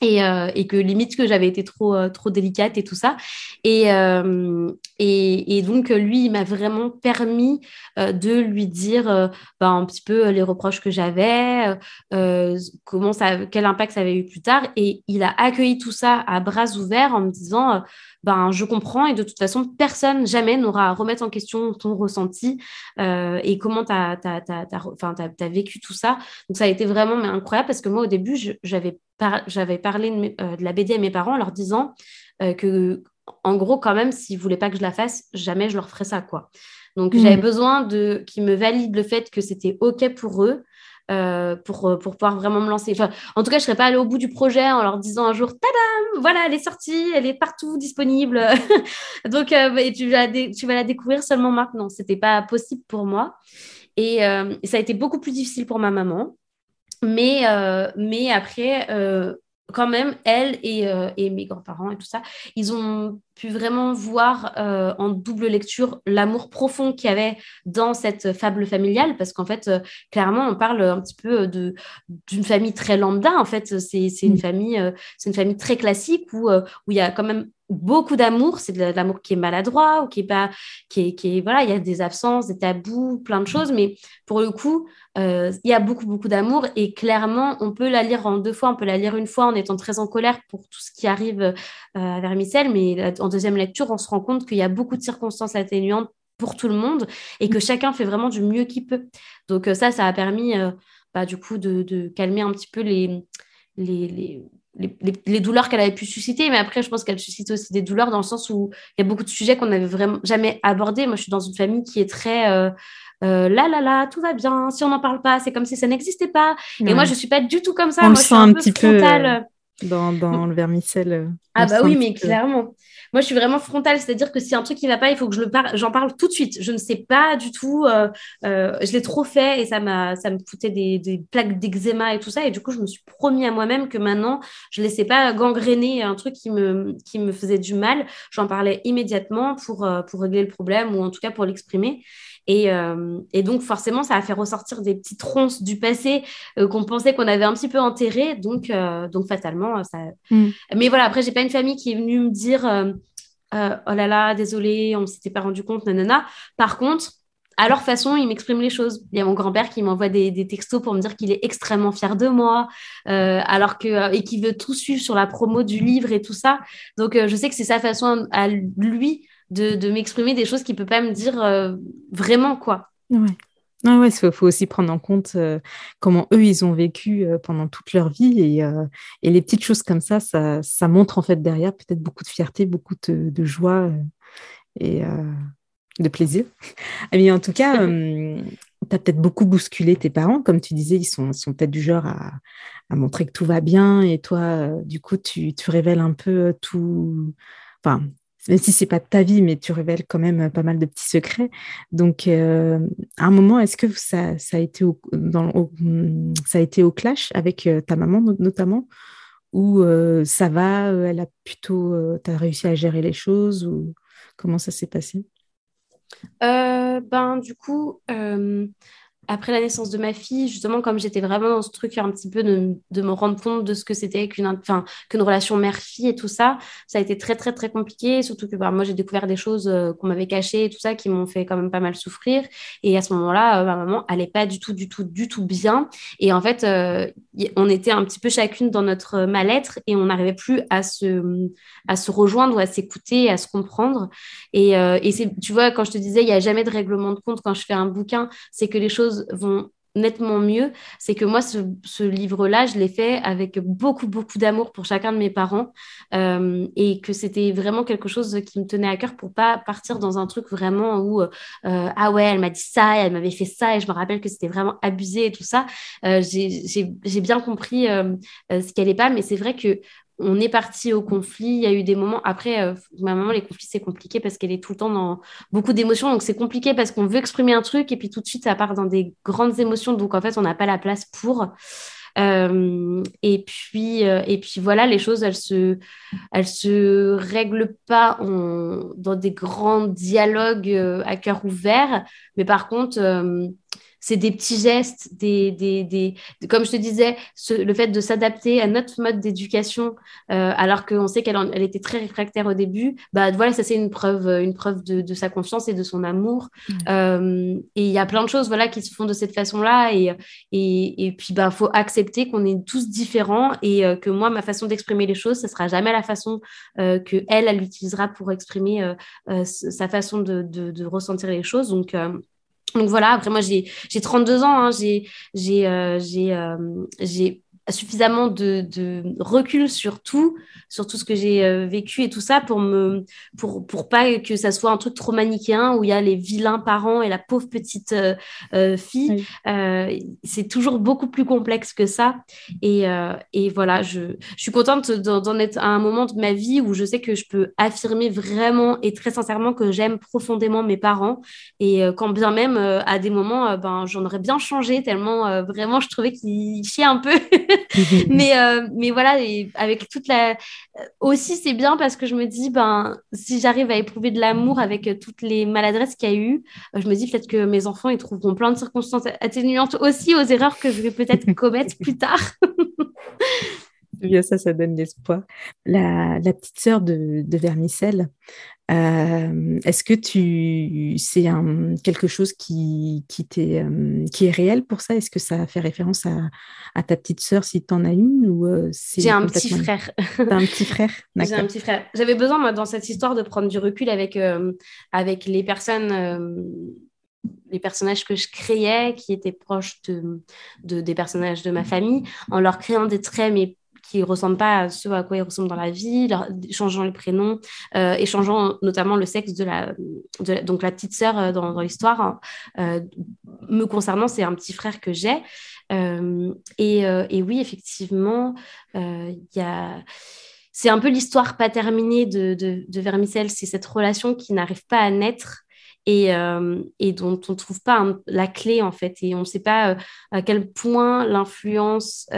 Et, euh, et, que limite que j'avais été trop euh, trop délicate et tout ça. Et euh, et, donc lui il m'a vraiment permis de lui dire ben, un petit peu les reproches que j'avais comment ça quel impact ça avait eu plus tard. Et il a accueilli tout ça à bras ouverts en me disant ben je comprends et de toute façon personne jamais n'aura à remettre en question ton ressenti et comment tu as, as, vécu tout ça donc ça a été vraiment incroyable parce que moi au début j'avais parlé de, euh, de, la BD à mes parents en leur disant euh, que, en gros, quand même, s'ils ne voulaient pas que je la fasse, jamais je leur ferais ça, quoi. Donc, j'avais mmh. besoin qu'ils me valident le fait que c'était OK pour eux. Euh, pour, pour pouvoir vraiment me lancer. Enfin, en tout cas, je ne serais pas allée au bout du projet en leur disant un jour, tadam, voilà, elle est sortie, elle est partout disponible. Donc, et tu, vas tu vas la découvrir seulement maintenant. Ce n'était pas possible pour moi. Et, ça a été beaucoup plus difficile pour ma maman. Mais, euh, mais après, euh, quand même, elle et, euh, et mes grands-parents et tout ça, ils ont pu vraiment voir en double lecture l'amour profond qu'il y avait dans cette fable familiale, parce qu'en fait, clairement, on parle un petit peu de d'une famille très lambda. En fait, c'est une mmh. famille, c'est une famille très classique où où il y a quand même beaucoup d'amour, c'est de l'amour qui est maladroit ou qui est pas, qui est, qui est, voilà, il y a des absences, des tabous, plein de choses, mais pour le coup, euh, il y a beaucoup, beaucoup d'amour et clairement, on peut la lire en deux fois, on peut la lire une fois en étant très en colère pour tout ce qui arrive euh, à Vermicelle, mais en deuxième lecture, on se rend compte qu'il y a beaucoup de circonstances atténuantes pour tout le monde et que chacun fait vraiment du mieux qu'il peut. Donc euh, ça, ça a permis, bah, du coup, de, de, calmer un petit peu les, les, les les, douleurs qu'elle avait pu susciter, mais après, je pense qu'elle suscite aussi des douleurs dans le sens où il y a beaucoup de sujets qu'on n'avait vraiment jamais abordés. Moi, je suis dans une famille qui est très euh, euh, là, là, là, tout va bien. Si on n'en parle pas, c'est comme si ça n'existait pas. Et moi, je suis pas du tout comme ça. On moi, je suis un, petit peu dans, dans le vermicelle. Ah bah oui, mais clairement. Moi, je suis vraiment frontale, c'est-à-dire que si un truc qui va pas, il faut que je le parle, j'en parle tout de suite. Je ne sais pas du tout. Euh, euh, je l'ai trop fait et ça m'a, ça me foutait des, des plaques d'eczéma et tout ça. Et du coup, je me suis promis à moi-même que maintenant, je laissais pas gangréner un truc qui me, qui me faisait du mal. J'en parlais immédiatement pour, euh, pour régler le problème ou en tout cas pour l'exprimer. Et, et, donc, forcément, ça a fait ressortir des petites ronces du passé qu'on pensait qu'on avait un petit peu enterrées. Donc, donc fatalement, ça. Mm. Mais voilà, après, j'ai pas une famille qui est venue me dire euh, oh là là, désolé, on ne s'était pas rendu compte, nanana. Par contre, à leur façon, ils m'expriment les choses. Il y a mon grand-père qui m'envoie des, textos pour me dire qu'il est extrêmement fier de moi, euh, alors que euh, et qu'il veut tout suivre sur la promo du livre et tout ça. Donc, je sais que c'est sa façon à lui de, m'exprimer des choses qu'il peut pas me dire vraiment quoi. Ouais. Ah ouais, il faut, aussi prendre en compte euh, comment eux, ils ont vécu euh, pendant toute leur vie. Et, euh, et, les petites choses comme ça, ça, ça montre en fait derrière peut-être beaucoup de fierté, beaucoup de, joie et de plaisir. Mais en tout cas, tu as peut-être beaucoup bousculé tes parents. Comme tu disais, ils sont, sont peut-être du genre à, à, montrer que tout va bien. Et toi, du coup, tu, tu révèles un peu tout. Enfin, même si c'est pas ta vie, mais tu révèles quand même pas mal de petits secrets. Donc, euh, à un moment, est-ce que ça, a été au, clash avec euh, ta maman notamment? Ou euh, ça va, elle a plutôt, tu as réussi à gérer les choses ou comment ça s'est passé? Ben, du coup, après la naissance de ma fille, justement, comme j'étais vraiment dans ce truc un petit peu de, me rendre compte de ce que c'était qu'une enfin, relation mère-fille et tout ça, ça a été très, très, très compliqué. Surtout que bah, moi, j'ai découvert des choses euh, qu'on m'avait cachées et tout ça qui m'ont fait quand même pas mal souffrir. Et à ce moment-là, euh, ma maman allait pas du tout, du tout, du tout bien. Et en fait, euh, on était un petit peu chacune dans notre mal-être et on n'arrivait plus à se, à se rejoindre à s'écouter, à se comprendre. Et, et tu vois, quand je te disais, il n'y a jamais de règlement de compte quand je fais un bouquin, c'est que les choses vont nettement mieux, c'est que moi, ce, livre-là, je l'ai fait avec beaucoup, beaucoup d'amour pour chacun de mes parents euh, et que c'était vraiment quelque chose qui me tenait à cœur pour pas partir dans un truc vraiment où, euh, ah ouais, elle m'a dit ça, elle m'avait fait ça et je me rappelle que c'était vraiment abusé et tout ça. Euh, j'ai bien compris ce qu'elle est pas, mais c'est vrai que on est parti au conflit. Il y a eu des moments. Après, euh, ma maman, les conflits, c'est compliqué parce qu'elle est tout le temps dans beaucoup d'émotions. Donc, c'est compliqué parce qu'on veut exprimer un truc et puis tout de suite, ça part dans des grandes émotions. Donc, en fait, on n'a pas la place pour. Euh, et puis, euh, et puis voilà, les choses, elles se, elles se règlent pas dans des grands dialogues à cœur ouvert. Mais par contre, c'est des petits gestes, des, des, des, comme je te disais, le fait de s'adapter à notre mode d'éducation, euh, alors qu'on sait qu'elle elle était très réfractaire au début, bah voilà, ça c'est une preuve, une preuve de, de, sa confiance et de son amour. Mmh. Euh, et il y a plein de choses voilà qui se font de cette façon-là, et, et, et puis bah faut accepter qu'on est tous différents et euh, que moi ma façon d'exprimer les choses, ce sera jamais la façon que elle elle utilisera pour exprimer sa façon de, de, de, ressentir les choses. Donc donc voilà, après moi j'ai 32 ans, hein, j'ai euh, euh, j'ai suffisamment de, de, recul sur tout, sur tout ce que j'ai euh, vécu et tout ça pour me pour pour pas que ça soit un truc trop manichéen où il y a les vilains parents et la pauvre petite euh, euh, fille. c'est toujours beaucoup plus complexe que ça. Et, et voilà, je, je suis contente d'en être à un moment de ma vie où je sais que je peux affirmer vraiment et très sincèrement que j'aime profondément mes parents et quand bien même à des moments ben j'en aurais bien changé tellement vraiment je trouvais qu'ils chiaient un peu mais, euh, mais voilà, et avec toute la. Aussi, c'est bien parce que je me dis, ben, si j'arrive à éprouver de l'amour avec toutes les maladresses qu'il y a eu, je me dis peut-être que mes enfants, ils trouveront plein de circonstances atténuantes aussi aux erreurs que je vais peut-être commettre plus tard. bien ça, ça donne l'espoir. La, la, petite sœur de, de Vermicelle, euh, est-ce que tu c'est quelque chose qui, qui, euh, qui est réel pour ça? Est-ce que ça fait référence à, à ta petite sœur si tu en as une ou euh, J'ai un petit frère. T'as un petit frère? J'ai un petit frère. J'avais besoin, moi, dans cette histoire, de prendre du recul avec, avec les personnes les personnages que je créais, qui étaient proches de, de, des personnages de ma famille, en leur créant des traits, mais qui ne ressemblent pas à ceux à quoi ils ressemblent dans la vie, changeant les prénoms, euh, et changeant notamment le sexe de la, donc la petite sœur euh, dans, l'histoire. Hein. Euh, me concernant, c'est un petit frère que j'ai. Euh, et, oui, effectivement, il y a c'est un peu l'histoire pas terminée de, de, Vermicelle, c'est cette relation qui n'arrive pas à naître et, et dont on ne trouve pas la clé en fait. Et on ne sait pas à quel point l'influence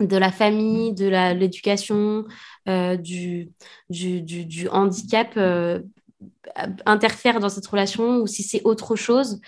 de la famille, de l'éducation, euh, du, du, du, handicap euh, interfère dans cette relation ou si c'est autre chose.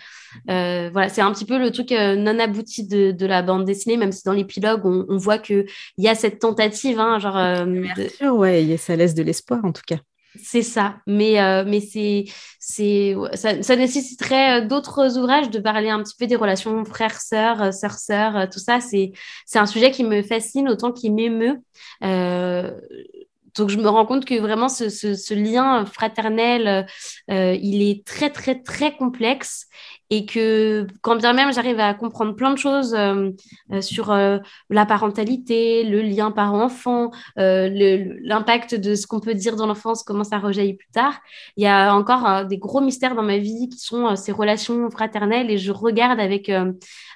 Euh, voilà, c'est un petit peu le truc non abouti de, de, la bande dessinée, même si dans l'épilogue, on, on, voit qu'il y a cette tentative. Hein, genre, Bien sûr, ouais, ça laisse de l'espoir en tout cas. C'est ça, mais, euh, mais c'est, c'est, ça, nécessiterait euh, d'autres ouvrages de parler un petit peu des relations frères-sœurs, euh, sœurs-sœurs, tout ça. C'est, c'est un sujet qui me fascine autant qu'il m'émeut. donc je me rends compte que vraiment ce, ce, lien fraternel, il est très très très complexe et que quand bien même j'arrive à comprendre plein de choses euh, euh, sur euh, la parentalité, le lien parent-enfant, l'impact de ce qu'on peut dire dans l'enfance, comment ça rejaillit plus tard, il y a encore des gros mystères dans ma vie qui sont ces relations fraternelles et je regarde avec,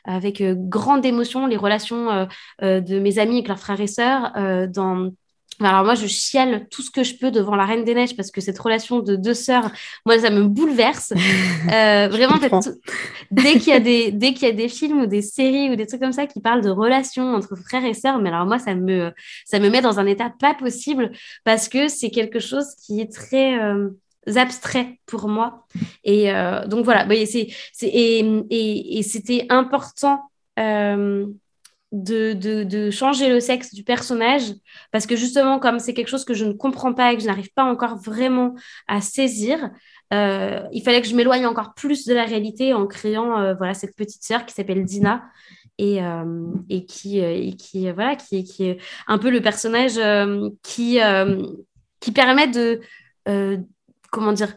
avec grande émotion les relations de mes amis avec leurs frères et sœurs dans alors moi, je chiale tout ce que je peux devant la Reine des Neiges parce que cette relation de deux sœurs, moi, ça me bouleverse. euh, vraiment, dès qu'il y a des dès qu'il y a des films ou des séries ou des trucs comme ça qui parlent de relations entre frères et sœurs, mais alors moi, ça me ça me met dans un état pas possible parce que c'est quelque chose qui est très euh, abstraits pour moi. Et donc voilà, c'est, et, et, et c'était important de, de, changer le sexe du personnage parce que justement comme c'est quelque chose que je ne comprends pas et que je n'arrive pas encore vraiment à saisir euh, il fallait que je m'éloigne encore plus de la réalité en créant euh, voilà cette petite sœur qui s'appelle Dina et, euh, et qui et qui voilà qui, qui est un peu le personnage qui qui permet de comment dire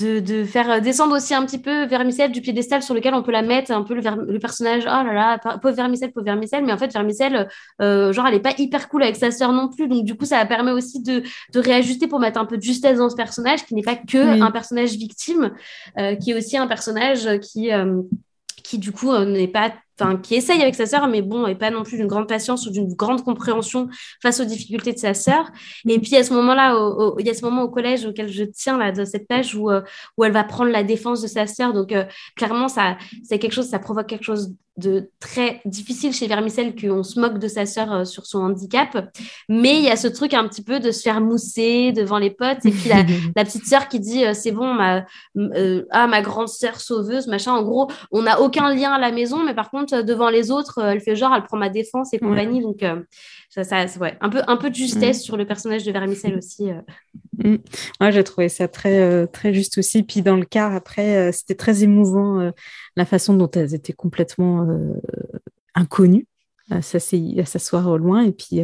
de, faire descendre aussi un petit peu Vermicelle du piédestal sur lequel on peut la mettre, un peu le, personnage, oh là là, pauvre Vermicelle, pauvre Vermicelle, mais en fait, Vermicelle, euh, genre, elle est pas hyper cool avec sa sœur non plus, donc du coup, ça permet aussi de, réajuster pour mettre un peu de justesse dans ce personnage, qui n'est pas que un personnage victime, euh, qui est aussi un personnage qui, euh, qui du coup, n'est pas enfin, qui essaye avec sa sœur, mais bon, et pas non plus d'une grande patience ou d'une grande compréhension face aux difficultés de sa sœur. Et puis, à ce moment-là, il y a ce moment au collège auquel je tiens, là, de cette page où, euh, où elle va prendre la défense de sa sœur. Donc, euh, clairement, ça, c'est quelque chose, ça provoque quelque chose de très difficile chez Vermicelle qu'on se moque de sa sœur euh, sur son handicap. Mais il y a ce truc un petit peu de se faire mousser devant les potes. Et puis la, la petite sœur qui dit c'est bon, ma, ah, ma grande sœur sauveuse, machin. En gros, on n'a aucun lien à la maison, mais par contre, euh, devant les autres, euh, elle fait genre, elle prend ma défense et compagnie. Donc, euh, ça, ça ouais, un, peu, un peu de justesse sur le personnage de Vermicelle aussi. Mm. Moi, j'ai trouvé ça très, très juste aussi. Puis dans le cas, après, c'était très émouvant la façon dont elles étaient complètement inconnues à s'asseoir au loin et puis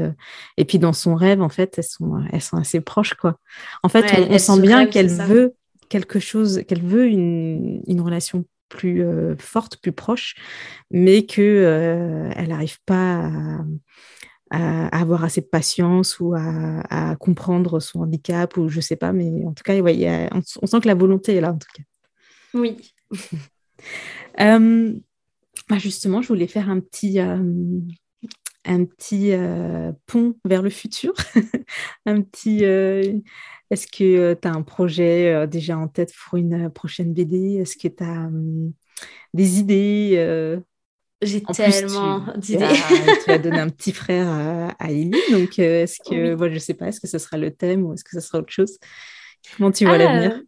et puis dans son rêve en fait elles sont elles sont assez proches quoi en fait on, sent bien qu'elle veut quelque chose qu'elle veut une, une relation plus euh, forte, plus proche, mais que euh, elle n'arrive pas à, avoir assez de patience ou à, comprendre son handicap ou je sais pas, mais en tout cas, ouais, on, sent que la volonté est là en tout cas. Oui. Euh, bah, justement, je voulais faire un petit, un petit pont vers le futur, un petit est-ce que tu as un projet déjà en tête pour une prochaine BD Est-ce que tu as des idées J'ai tellement d'idées. tu vas donner un petit frère à, Ellie. Donc, est-ce que, moi, je ne sais pas, est-ce que ce sera le thème ou est-ce que ce sera autre chose? Comment tu vois ah, l'avenir?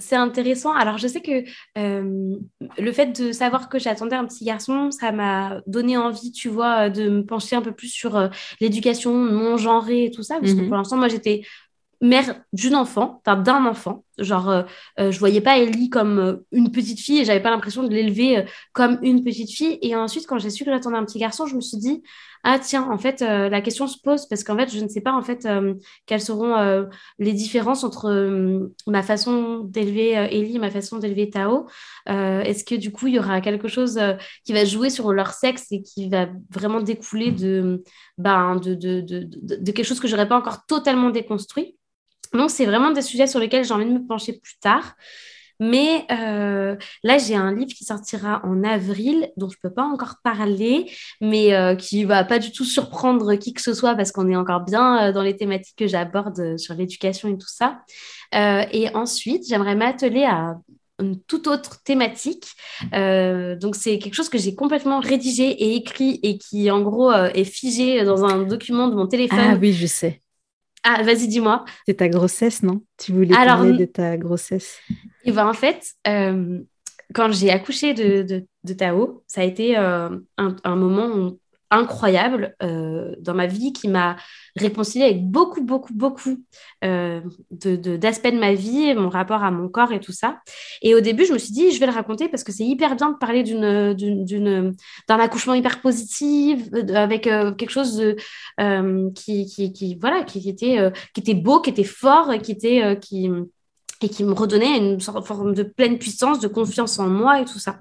c'est intéressant. Alors, je sais que le fait de savoir que j'attendais un petit garçon, ça m'a donné envie, tu vois, de me pencher un peu plus sur l'éducation non genrée et tout ça. Parce que mmh pour l'instant, moi, j'étais mère d'une enfant, enfin d'un enfant. Genre, euh, euh, je voyais pas Ellie comme euh, une petite fille et j'avais pas l'impression de l'élever comme une petite fille. Et ensuite, quand j'ai su que j'attendais un petit garçon, je me suis dit, ah tiens, en fait, la question se pose parce qu'en fait, je ne sais pas en fait quelles seront les différences entre ma façon d'élever Ellie et ma façon d'élever Tao. Est-ce que du coup, il y aura quelque chose qui va jouer sur leur sexe et qui va vraiment découler de, ben, de, de, de, de quelque chose que j'aurais pas encore totalement déconstruit? Donc, c'est vraiment des sujets sur lesquels j'ai envie de me pencher plus tard. Mais euh, là, j'ai un livre qui sortira en avril, dont je ne peux pas encore parler, mais euh, qui ne va pas du tout surprendre qui que ce soit parce qu'on est encore bien euh, dans les thématiques que j'aborde sur l'éducation et tout ça. et ensuite, j'aimerais m'atteler à une toute autre thématique. donc, c'est quelque chose que j'ai complètement rédigé et écrit et qui, en gros, est figé dans un document de mon téléphone. Ah oui, je sais. Ah, vas-y, dis-moi. C'est ta grossesse, non? Tu voulais parler de ta grossesse? Et eh ben, en fait, euh, quand j'ai accouché de, de, Tao, ça a été euh, un, un, moment incroyable euh, dans ma vie qui m'a réconciliée avec beaucoup, beaucoup, beaucoup euh, d'aspects de, ma vie, mon rapport à mon corps et tout ça. Et au début, je me suis dit, je vais le raconter parce que c'est hyper bien de parler d'un accouchement hyper positif, avec euh, quelque chose de, qui, qui, qui, voilà, qui, était, qui était beau, qui était fort, qui était... qui, et qui me redonnait une sorte forme de pleine puissance, de confiance en moi et tout ça.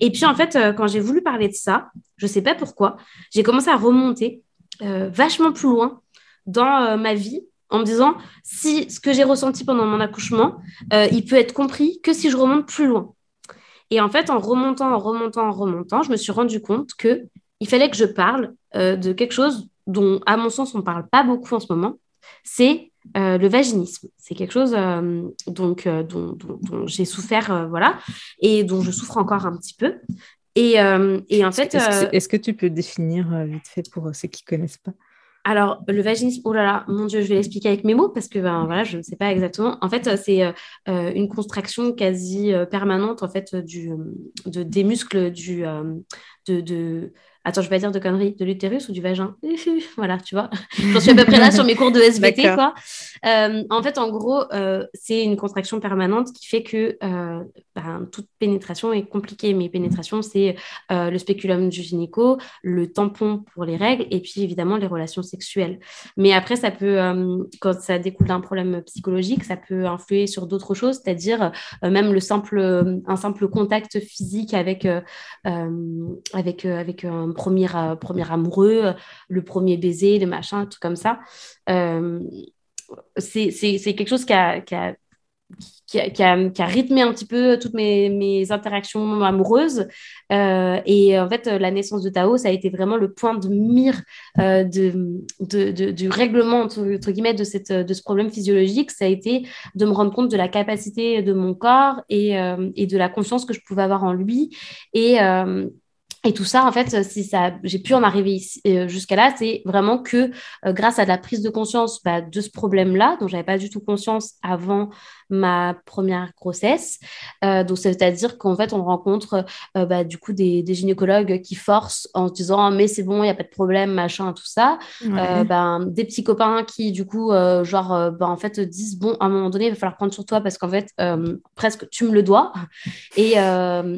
Et puis en fait, euh, quand j'ai voulu parler de ça, je sais pas pourquoi, j'ai commencé à remonter euh, vachement plus loin dans euh, ma vie en me disant si ce que j'ai ressenti pendant mon accouchement, il peut être compris que si je remonte plus loin. Et en fait, en remontant, en remontant, en remontant, je me suis rendu compte que il fallait que je parle de quelque chose dont, à mon sens, on ne parle pas beaucoup en ce moment. C'est euh, le vaginisme. C'est quelque chose euh, donc, euh, dont, j'ai souffert, voilà, et dont je souffre encore un petit peu. Et, et en fait. Est-ce que, tu peux définir vite fait pour ceux qui ne connaissent pas? Alors, le vaginisme, oh là là, mon Dieu, je vais l'expliquer avec mes mots parce que ben, voilà, je ne sais pas exactement. En fait, c'est euh, une contraction quasi permanente en fait, du, de, des muscles du, de, de, Attends, je vais pas dire de conneries, de l'utérus ou du vagin? Voilà, tu vois. J'en suis à peu près là sur mes cours de SVT, quoi. Euh, en fait, en gros, euh, c'est une contraction permanente qui fait que euh, ben, toute pénétration est compliquée. Mais pénétration, c'est le spéculum du gynéco, le tampon pour les règles et puis évidemment les relations sexuelles. Mais après, ça peut, quand ça découle d'un problème psychologique, ça peut influer sur d'autres choses, c'est-à-dire même le simple, un simple contact physique avec, avec, avec un premier, euh, premier amoureux, euh, le premier baiser, le machin, tout comme ça. Euh, c'est quelque chose qui a, qui a qui a, qui, a, rythmé un petit peu toutes mes, mes interactions amoureuses. et en fait, la naissance de Tao, ça a été vraiment le point de mire de, de, du règlement, entre, guillemets, de, cette, de ce problème physiologique. Ça a été de me rendre compte de la capacité de mon corps et, et de la confiance que je pouvais avoir en lui. Et, et tout ça, en fait, si ça, j'ai pu en arriver ici, euh, jusqu'à là, c'est vraiment que euh, grâce à la prise de conscience bah, de ce problème-là, dont j'avais pas du tout conscience avant ma première grossesse. Euh, donc, c'est-à-dire qu'en fait, on rencontre bah, du coup des, des, gynécologues qui forcent en se disant mais c'est bon, il n'y a pas de problème, machin, tout ça. ben, des petits copains qui, du coup, genre, ben, en fait, disent bon, à un moment donné, il va falloir prendre sur toi parce qu'en fait, presque tu me le dois. Et,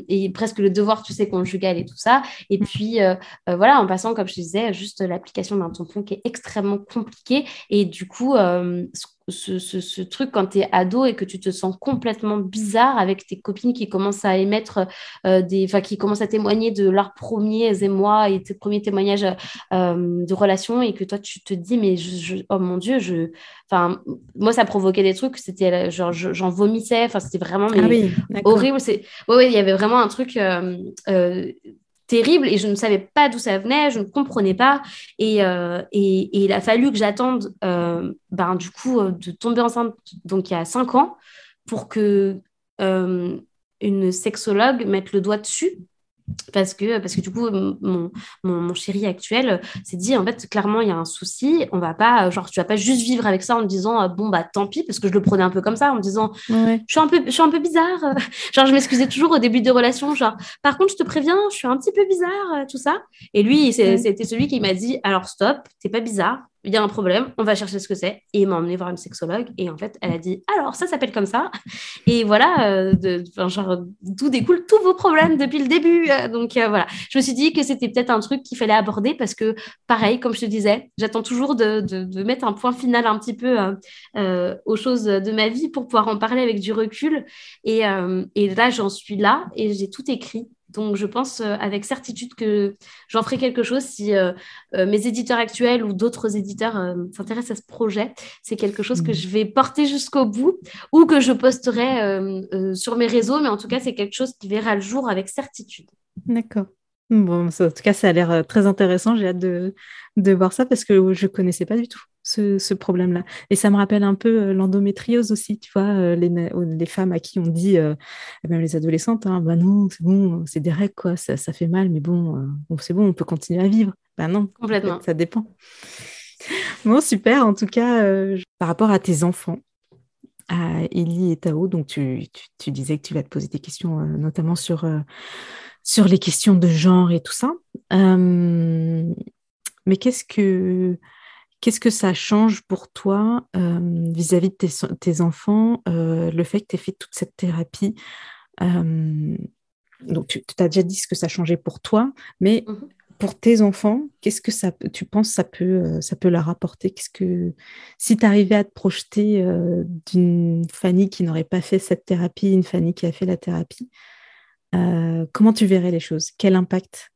et presque le devoir, tu sais, conjugal et tout ça. Et puis, euh, euh, voilà, en passant, comme je disais, juste l'application d'un tampon qui est extrêmement compliqué. Et du coup, euh, ce, truc quand tu es ado et que tu te sens complètement bizarre avec tes copines qui commencent à émettre des enfin qui commencent à témoigner de leurs premiers émois et tes premiers témoignages de relations et que toi tu te dis mais je, oh mon dieu je enfin moi ça provoquait des trucs c'était genre j'en vomissais enfin c'était vraiment ah horrible c'est ouais, il y avait vraiment un truc terrible et je ne savais pas d'où ça venait, je ne comprenais pas. Et, euh, il a fallu que j'attende, euh, ben, du coup, euh, de tomber enceinte, donc il y a cinq ans, pour que une sexologue mette le doigt dessus parce que, parce que du coup, mon, mon, chéri actuel s'est dit, en fait, clairement, il y a un souci. On va pas, genre, tu vas pas juste vivre avec ça en me disant, ah, bon, bah, tant pis, parce que je le prenais un peu comme ça, en me disant, je, suis un peu, je suis un peu bizarre. genre, je m'excusais toujours au début des relations, genre, par contre, je te préviens, je suis un petit peu bizarre, tout ça. Et lui, c'était celui qui m'a dit, alors, stop, t'es pas bizarre, il y a un problème, on va chercher ce que c'est. Et il m'a emmené voir une sexologue. Et en fait, elle a dit Alors, ça s'appelle comme ça. Et voilà, euh, de, genre, d'où découlent tous vos problèmes depuis le début. Euh, donc euh, voilà, je me suis dit que c'était peut-être un truc qu'il fallait aborder parce que, pareil, comme je te disais, j'attends toujours de, de, mettre un point final un petit peu aux choses de ma vie pour pouvoir en parler avec du recul. Et, et là, j'en suis là et j'ai tout écrit. Donc, je pense euh, avec certitude que j'en ferai quelque chose si euh, euh, mes éditeurs actuels ou d'autres éditeurs s'intéressent à ce projet. C'est quelque chose que mmh. je vais porter jusqu'au bout ou que je posterai sur mes réseaux, mais en tout cas, c'est quelque chose qui verra le jour avec certitude. D'accord. Bon, en tout cas, ça a l'air très intéressant. J'ai hâte de, de, voir ça parce que je ne connaissais pas du tout ce, problème-là. Et ça me rappelle un peu euh, l'endométriose aussi, tu vois, euh, les, les, femmes à qui on dit, euh, même les adolescentes, hein, bah non, c'est bon, c'est des règles, quoi, ça, ça, fait mal, mais bon, c'est bon, on peut continuer à vivre. Ben non, complètement. ça dépend. Bon, super, en tout cas, par rapport à tes enfants, à Ellie et Tao, donc tu, tu, disais que tu vas te poser des questions, notamment sur, sur les questions de genre et tout ça. mais qu'est-ce que Qu'est-ce que ça change pour toi vis-à-vis de tes, enfants, le fait que tu aies fait toute cette thérapie? Donc, tu, as déjà dit ce que ça changeait pour toi, mais mmh pour tes enfants, qu'est-ce que ça, tu penses ça peut, ça peut leur apporter? Qu'est-ce que si tu arrivais à te projeter d'une Fanny qui n'aurait pas fait cette thérapie, une Fanny qui a fait la thérapie, comment tu verrais les choses? Quel impact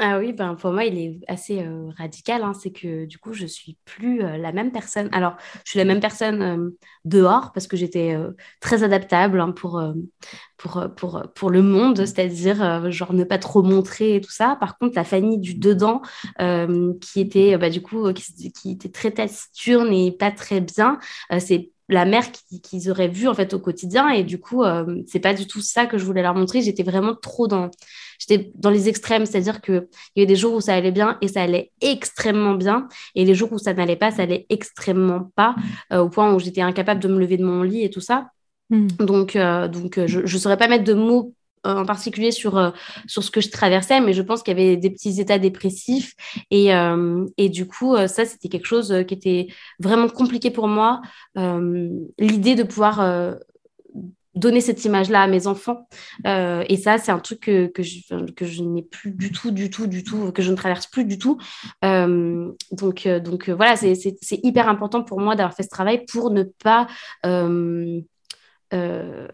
ah oui, ben pour moi, il est assez euh, radical. Hein. C'est que du coup, je suis plus euh, la même personne. Alors, je suis la même personne euh, dehors parce que j'étais très adaptable hein, pour, pour, pour, pour le monde, c'est-à-dire genre ne pas trop montrer et tout ça. Par contre, la famille du dedans, qui était bah, du coup qui, qui, était très taciturne et pas très bien, c'est la mère qu'ils auraient vue en fait au quotidien. Et du coup euh, c'est pas du tout ça que je voulais leur montrer. J'étais vraiment trop dans j'étais dans les extrêmes. C'est-à-dire que il y a des jours où ça allait bien et ça allait extrêmement bien. Et les jours où ça n'allait pas ça allait extrêmement pas euh, au point où j'étais incapable de me lever de mon lit et tout ça. Hmm. donc euh, donc je ne saurais pas mettre de mots en particulier sur, euh, sur ce que je traversais, mais je pense qu'il y avait des petits états dépressifs. Et, euh, et du coup, euh, ça, c'était quelque chose qui était vraiment compliqué pour moi. L'idée de pouvoir donner cette image-là à mes enfants. et ça, c'est un truc que, que je, que je n'ai plus du tout, du tout, du tout, que je ne traverse plus du tout. donc, donc voilà, c'est hyper important pour moi d'avoir fait ce travail pour ne pas... Euh,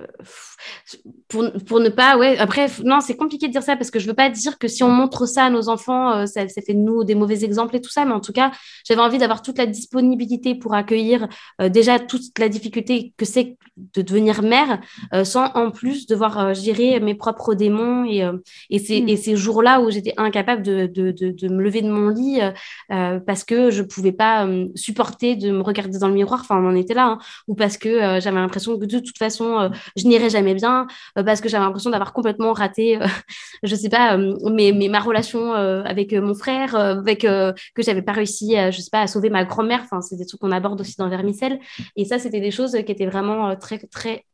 pour, pour, ne pas, ouais, après, non, c'est compliqué de dire ça parce que je veux pas dire que si on montre ça à nos enfants, euh, ça, ça, fait de nous des mauvais exemples et tout ça, mais en tout cas, j'avais envie d'avoir toute la disponibilité pour accueillir euh, déjà toute la difficulté que c'est de devenir mère sans en plus devoir gérer mes propres démons et, et, ces, mm. et ces jours-là où j'étais incapable de, de, de, de, me lever de mon lit parce que je pouvais pas supporter de me regarder dans le miroir, enfin, on en était là, hein, ou parce que j'avais l'impression que de toute façon, façon, euh, je n'irai jamais bien euh, parce que j'avais l'impression d'avoir complètement raté, euh, je sais pas, mais, ma relation avec mon frère, avec que j'avais pas réussi, je sais pas, à sauver ma grand-mère. Enfin, c'est des trucs qu'on aborde aussi dans Vermicelle. Et ça, c'était des choses qui étaient vraiment très, très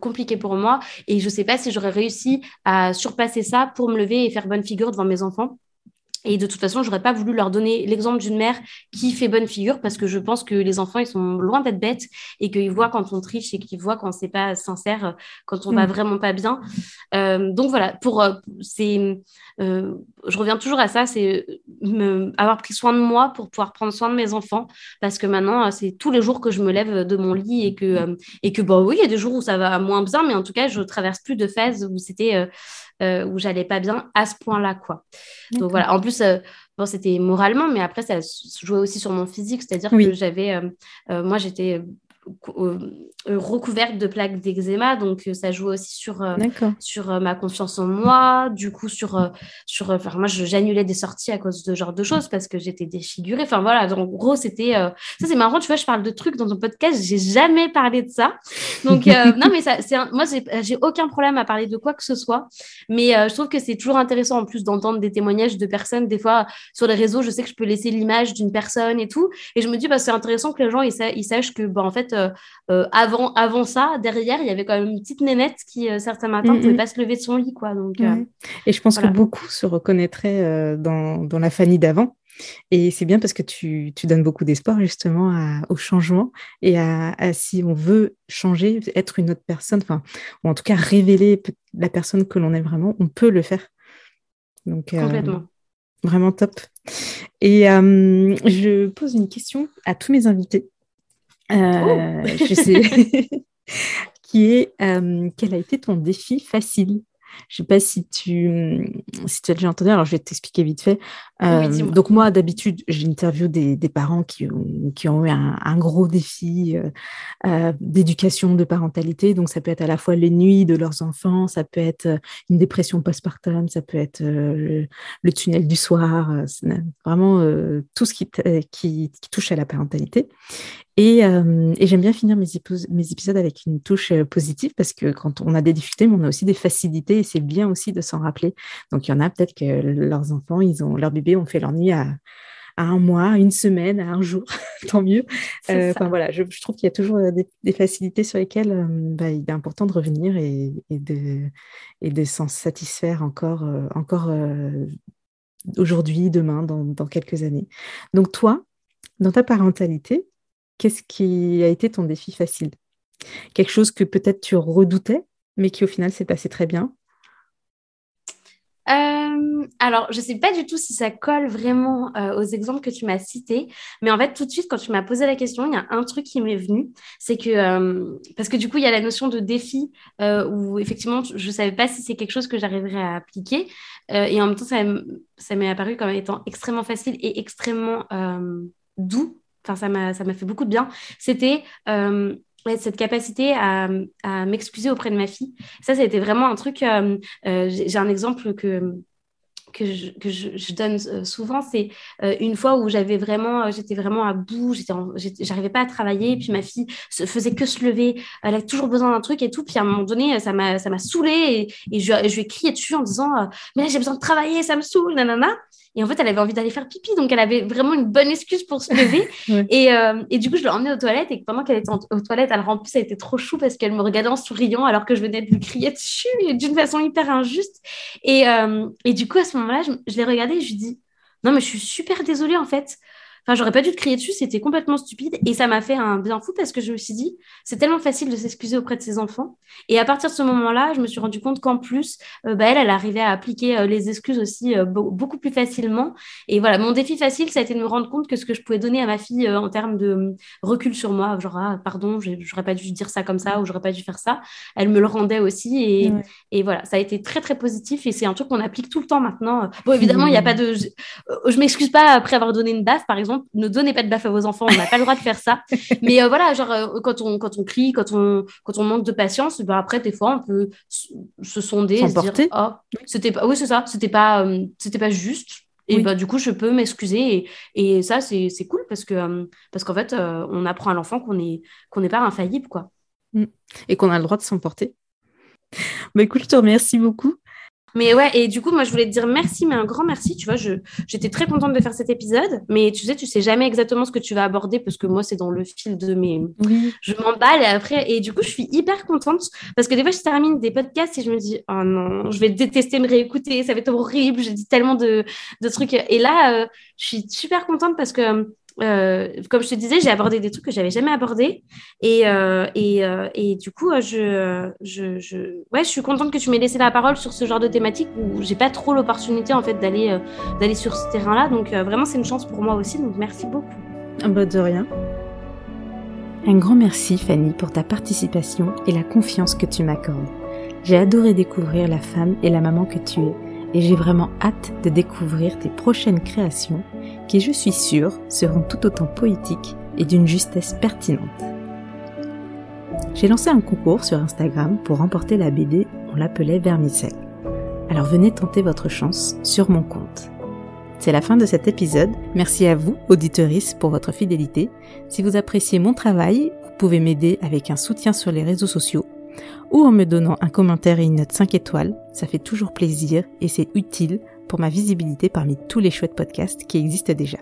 compliquées pour moi. Et je sais pas si j'aurais réussi à surpasser ça pour me lever et faire bonne figure devant mes enfants. Et de toute façon, j'aurais pas voulu leur donner l'exemple d'une mère qui fait bonne figure parce que je pense que les enfants, ils sont loin d'être bêtes et qu'ils voient quand on triche et qu'ils voient quand c'est pas sincère, quand on va mm. vraiment pas bien. Euh, donc voilà, pour euh, c'est, euh, je reviens toujours à ça, c'est avoir pris soin de moi pour pouvoir prendre soin de mes enfants. Parce que maintenant, c'est tous les jours que je me lève de mon lit et que et que bah oui, il y a des jours où ça va moins bien, mais en tout cas, je traverse plus de phases où c'était euh, où j'allais pas bien à ce point-là, quoi. Donc voilà. En plus, euh, bon, c'était moralement, mais après, ça jouait aussi sur mon physique, c'est-à-dire que j'avais, euh, moi, j'étais recouverte de plaques d'eczéma, donc ça joue aussi sur, sur ma confiance en moi, du coup sur, sur enfin moi j'annulais des sorties à cause de ce genre de choses parce que j'étais défigurée, enfin voilà, en gros c'était, ça c'est marrant, tu vois, je parle de trucs dans ton podcast, j'ai jamais parlé de ça, donc non mais ça, c'est moi j'ai aucun problème à parler de quoi que ce soit, mais je trouve que c'est toujours intéressant en plus d'entendre des témoignages de personnes, des fois sur les réseaux, je sais que je peux laisser l'image d'une personne et tout, et je me dis bah c'est intéressant que les gens ils, ils sachent que bah en fait euh, euh, avant, avant ça, derrière, il y avait quand même une petite nénette qui, euh, certains matins, ne pouvait pas se lever de son lit. Quoi, donc, Et je pense que beaucoup se reconnaîtraient dans, dans, la Fanny d'avant. Et c'est bien parce que tu, tu donnes beaucoup d'espoir justement au changement et à, si on veut changer, être une autre personne, enfin, ou en tout cas révéler la personne que l'on est vraiment, on peut le faire. Donc, Complètement. vraiment top. Et je pose une question à tous mes invités. Euh, je sais, qui est euh, quel a été ton défi facile? Je ne sais pas si tu, si tu as déjà entendu, alors je vais t'expliquer vite fait. Euh, donc moi, d'habitude, j'interviewe des, des parents qui ont, qui ont eu un, gros défi euh, d'éducation, de parentalité. Donc ça peut être à la fois les nuits de leurs enfants, ça peut être une dépression postpartum, ça peut être le, tunnel du soir, vraiment tout ce qui, qui, qui, touche à la parentalité. Et, et j'aime bien finir mes, mes, épisodes avec une touche positive parce que quand on a des difficultés, mais on a aussi des facilités et c'est bien aussi de s'en rappeler. Donc, il y en a peut-être que leurs enfants, ils ont, leurs bébés ont fait leur nuit à, un mois, une semaine, à un jour, tant mieux. Euh, enfin voilà, je, trouve qu'il y a toujours des, facilités sur lesquelles euh, bah, il est important de revenir et, de, et de s'en satisfaire encore, euh, encore aujourd'hui, demain, dans, dans, quelques années. Donc toi, dans ta parentalité, qu'est-ce qui a été ton défi facile? Quelque chose que peut-être tu redoutais, mais qui au final s'est passé très bien? Euh, alors, je ne sais pas du tout si ça colle vraiment euh, aux exemples que tu m'as cités, mais en fait, tout de suite, quand tu m'as posé la question, il y a un truc qui m'est venu, c'est que, euh, parce que du coup, il y a la notion de défi, où effectivement, je ne savais pas si c'est quelque chose que j'arriverais à appliquer, et en même temps, ça, ça m'est apparu comme étant extrêmement facile et extrêmement doux, enfin, ça m'a fait beaucoup de bien. C'était cette capacité à, m'excuser auprès de ma fille. Ça, ça été vraiment un truc. Euh, euh, j'ai un exemple que, que je, que je, donne euh, souvent, c'est euh, une fois où j'avais vraiment, j'étais vraiment à bout, j'arrivais pas à travailler, et puis ma fille se faisait que se lever, elle a toujours besoin d'un truc et tout, puis à un moment donné, ça m'a, ça m'a saoulée et, je, je, lui ai crié dessus en disant, mais là j'ai besoin de travailler, ça me saoule, nanana. Et en fait, elle avait envie d'aller faire pipi, donc elle avait vraiment une bonne excuse pour se lever. et, euh, et, du coup, je l'ai emmenée aux toilettes et pendant qu'elle était aux toilettes, elle en plus, elle était trop chou parce qu'elle me regardait en souriant alors que je venais de lui crier dessus d'une façon hyper injuste. Et, euh, et du coup, à ce moment-là, je, je l'ai regardée et je lui dis Non, mais je suis super désolée en fait. Enfin, j'aurais pas dû te crier dessus, c'était complètement stupide. Et ça m'a fait un bien fou parce que je me suis dit, c'est tellement facile de s'excuser auprès de ses enfants. Et à partir de ce moment-là, je me suis rendu compte qu'en plus, euh, bah, elle, elle arrivait à appliquer euh, les excuses aussi euh, beaucoup plus facilement. Et voilà, mon défi facile, ça a été de me rendre compte que ce que je pouvais donner à ma fille en termes de recul sur moi, genre, ah, pardon, j'aurais pas dû dire ça comme ça ou j'aurais pas dû faire ça, elle me le rendait aussi. Et, et voilà, ça a été très, très positif. Et c'est un truc qu'on applique tout le temps maintenant. Bon, évidemment, il n'y a pas de. Je, je m'excuse pas après avoir donné une baffe, par exemple ne donnez pas de baffe à vos enfants, on n'a pas le droit de faire ça. Mais euh, voilà, genre, euh, quand, on, quand on crie, quand on, quand on manque de patience, ben après, des fois, on peut se sonder, se dire, oh, c'était pas, oui, c'est ça, c'était pas, euh, c'était pas juste. Et bah, du coup, je peux m'excuser. Et, et, ça, c'est cool parce que parce qu'en fait, on apprend à l'enfant qu'on n'est qu'on n'est pas infaillible. quoi. Mm. Et qu'on a le droit de s'emporter. Bah, écoute, je te remercie beaucoup. Mais ouais, et du coup, moi, je voulais te dire merci, mais un grand merci. Tu vois, je, j'étais très contente de faire cet épisode, mais tu sais, tu sais jamais exactement ce que tu vas aborder parce que moi, c'est dans le fil de mes. Oui. Je m'emballe et après, et du coup, je suis hyper contente parce que des fois, je termine des podcasts et je me dis, oh non, je vais détester me réécouter, ça va être horrible, j'ai dit tellement de, de trucs. Et là, euh, je suis super contente parce que comme je te disais, j'ai abordé des trucs que j'avais jamais abordés. Et, euh, et, euh, et, du coup, je, je, je, ouais, je suis contente que tu m'aies laissé la parole sur ce genre de thématique où j'ai pas trop l'opportunité en fait d'aller d'aller sur ce terrain-là. Donc vraiment, c'est une chance pour moi aussi. Donc merci beaucoup. Ah bah de rien. Un grand merci Fanny pour ta participation et la confiance que tu m'accordes. J'ai adoré découvrir la femme et la maman que tu es et j'ai vraiment hâte de découvrir tes prochaines créations qui, je suis sûre, seront tout autant poétiques et d'une justesse pertinente. J'ai lancé un concours sur Instagram pour remporter la BD On l'appelait Vermicelle. Alors venez tenter votre chance sur mon compte. C'est la fin de cet épisode. Merci à vous, auditeurice, pour votre fidélité. Si vous appréciez mon travail, vous pouvez m'aider avec un soutien sur les réseaux sociaux ou en me donnant un commentaire et une note 5 étoiles. Ça fait toujours plaisir et c'est utile pour ma visibilité parmi tous les chouettes podcasts qui existent déjà.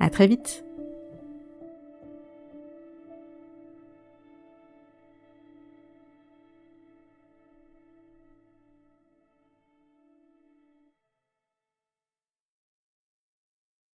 À très vite!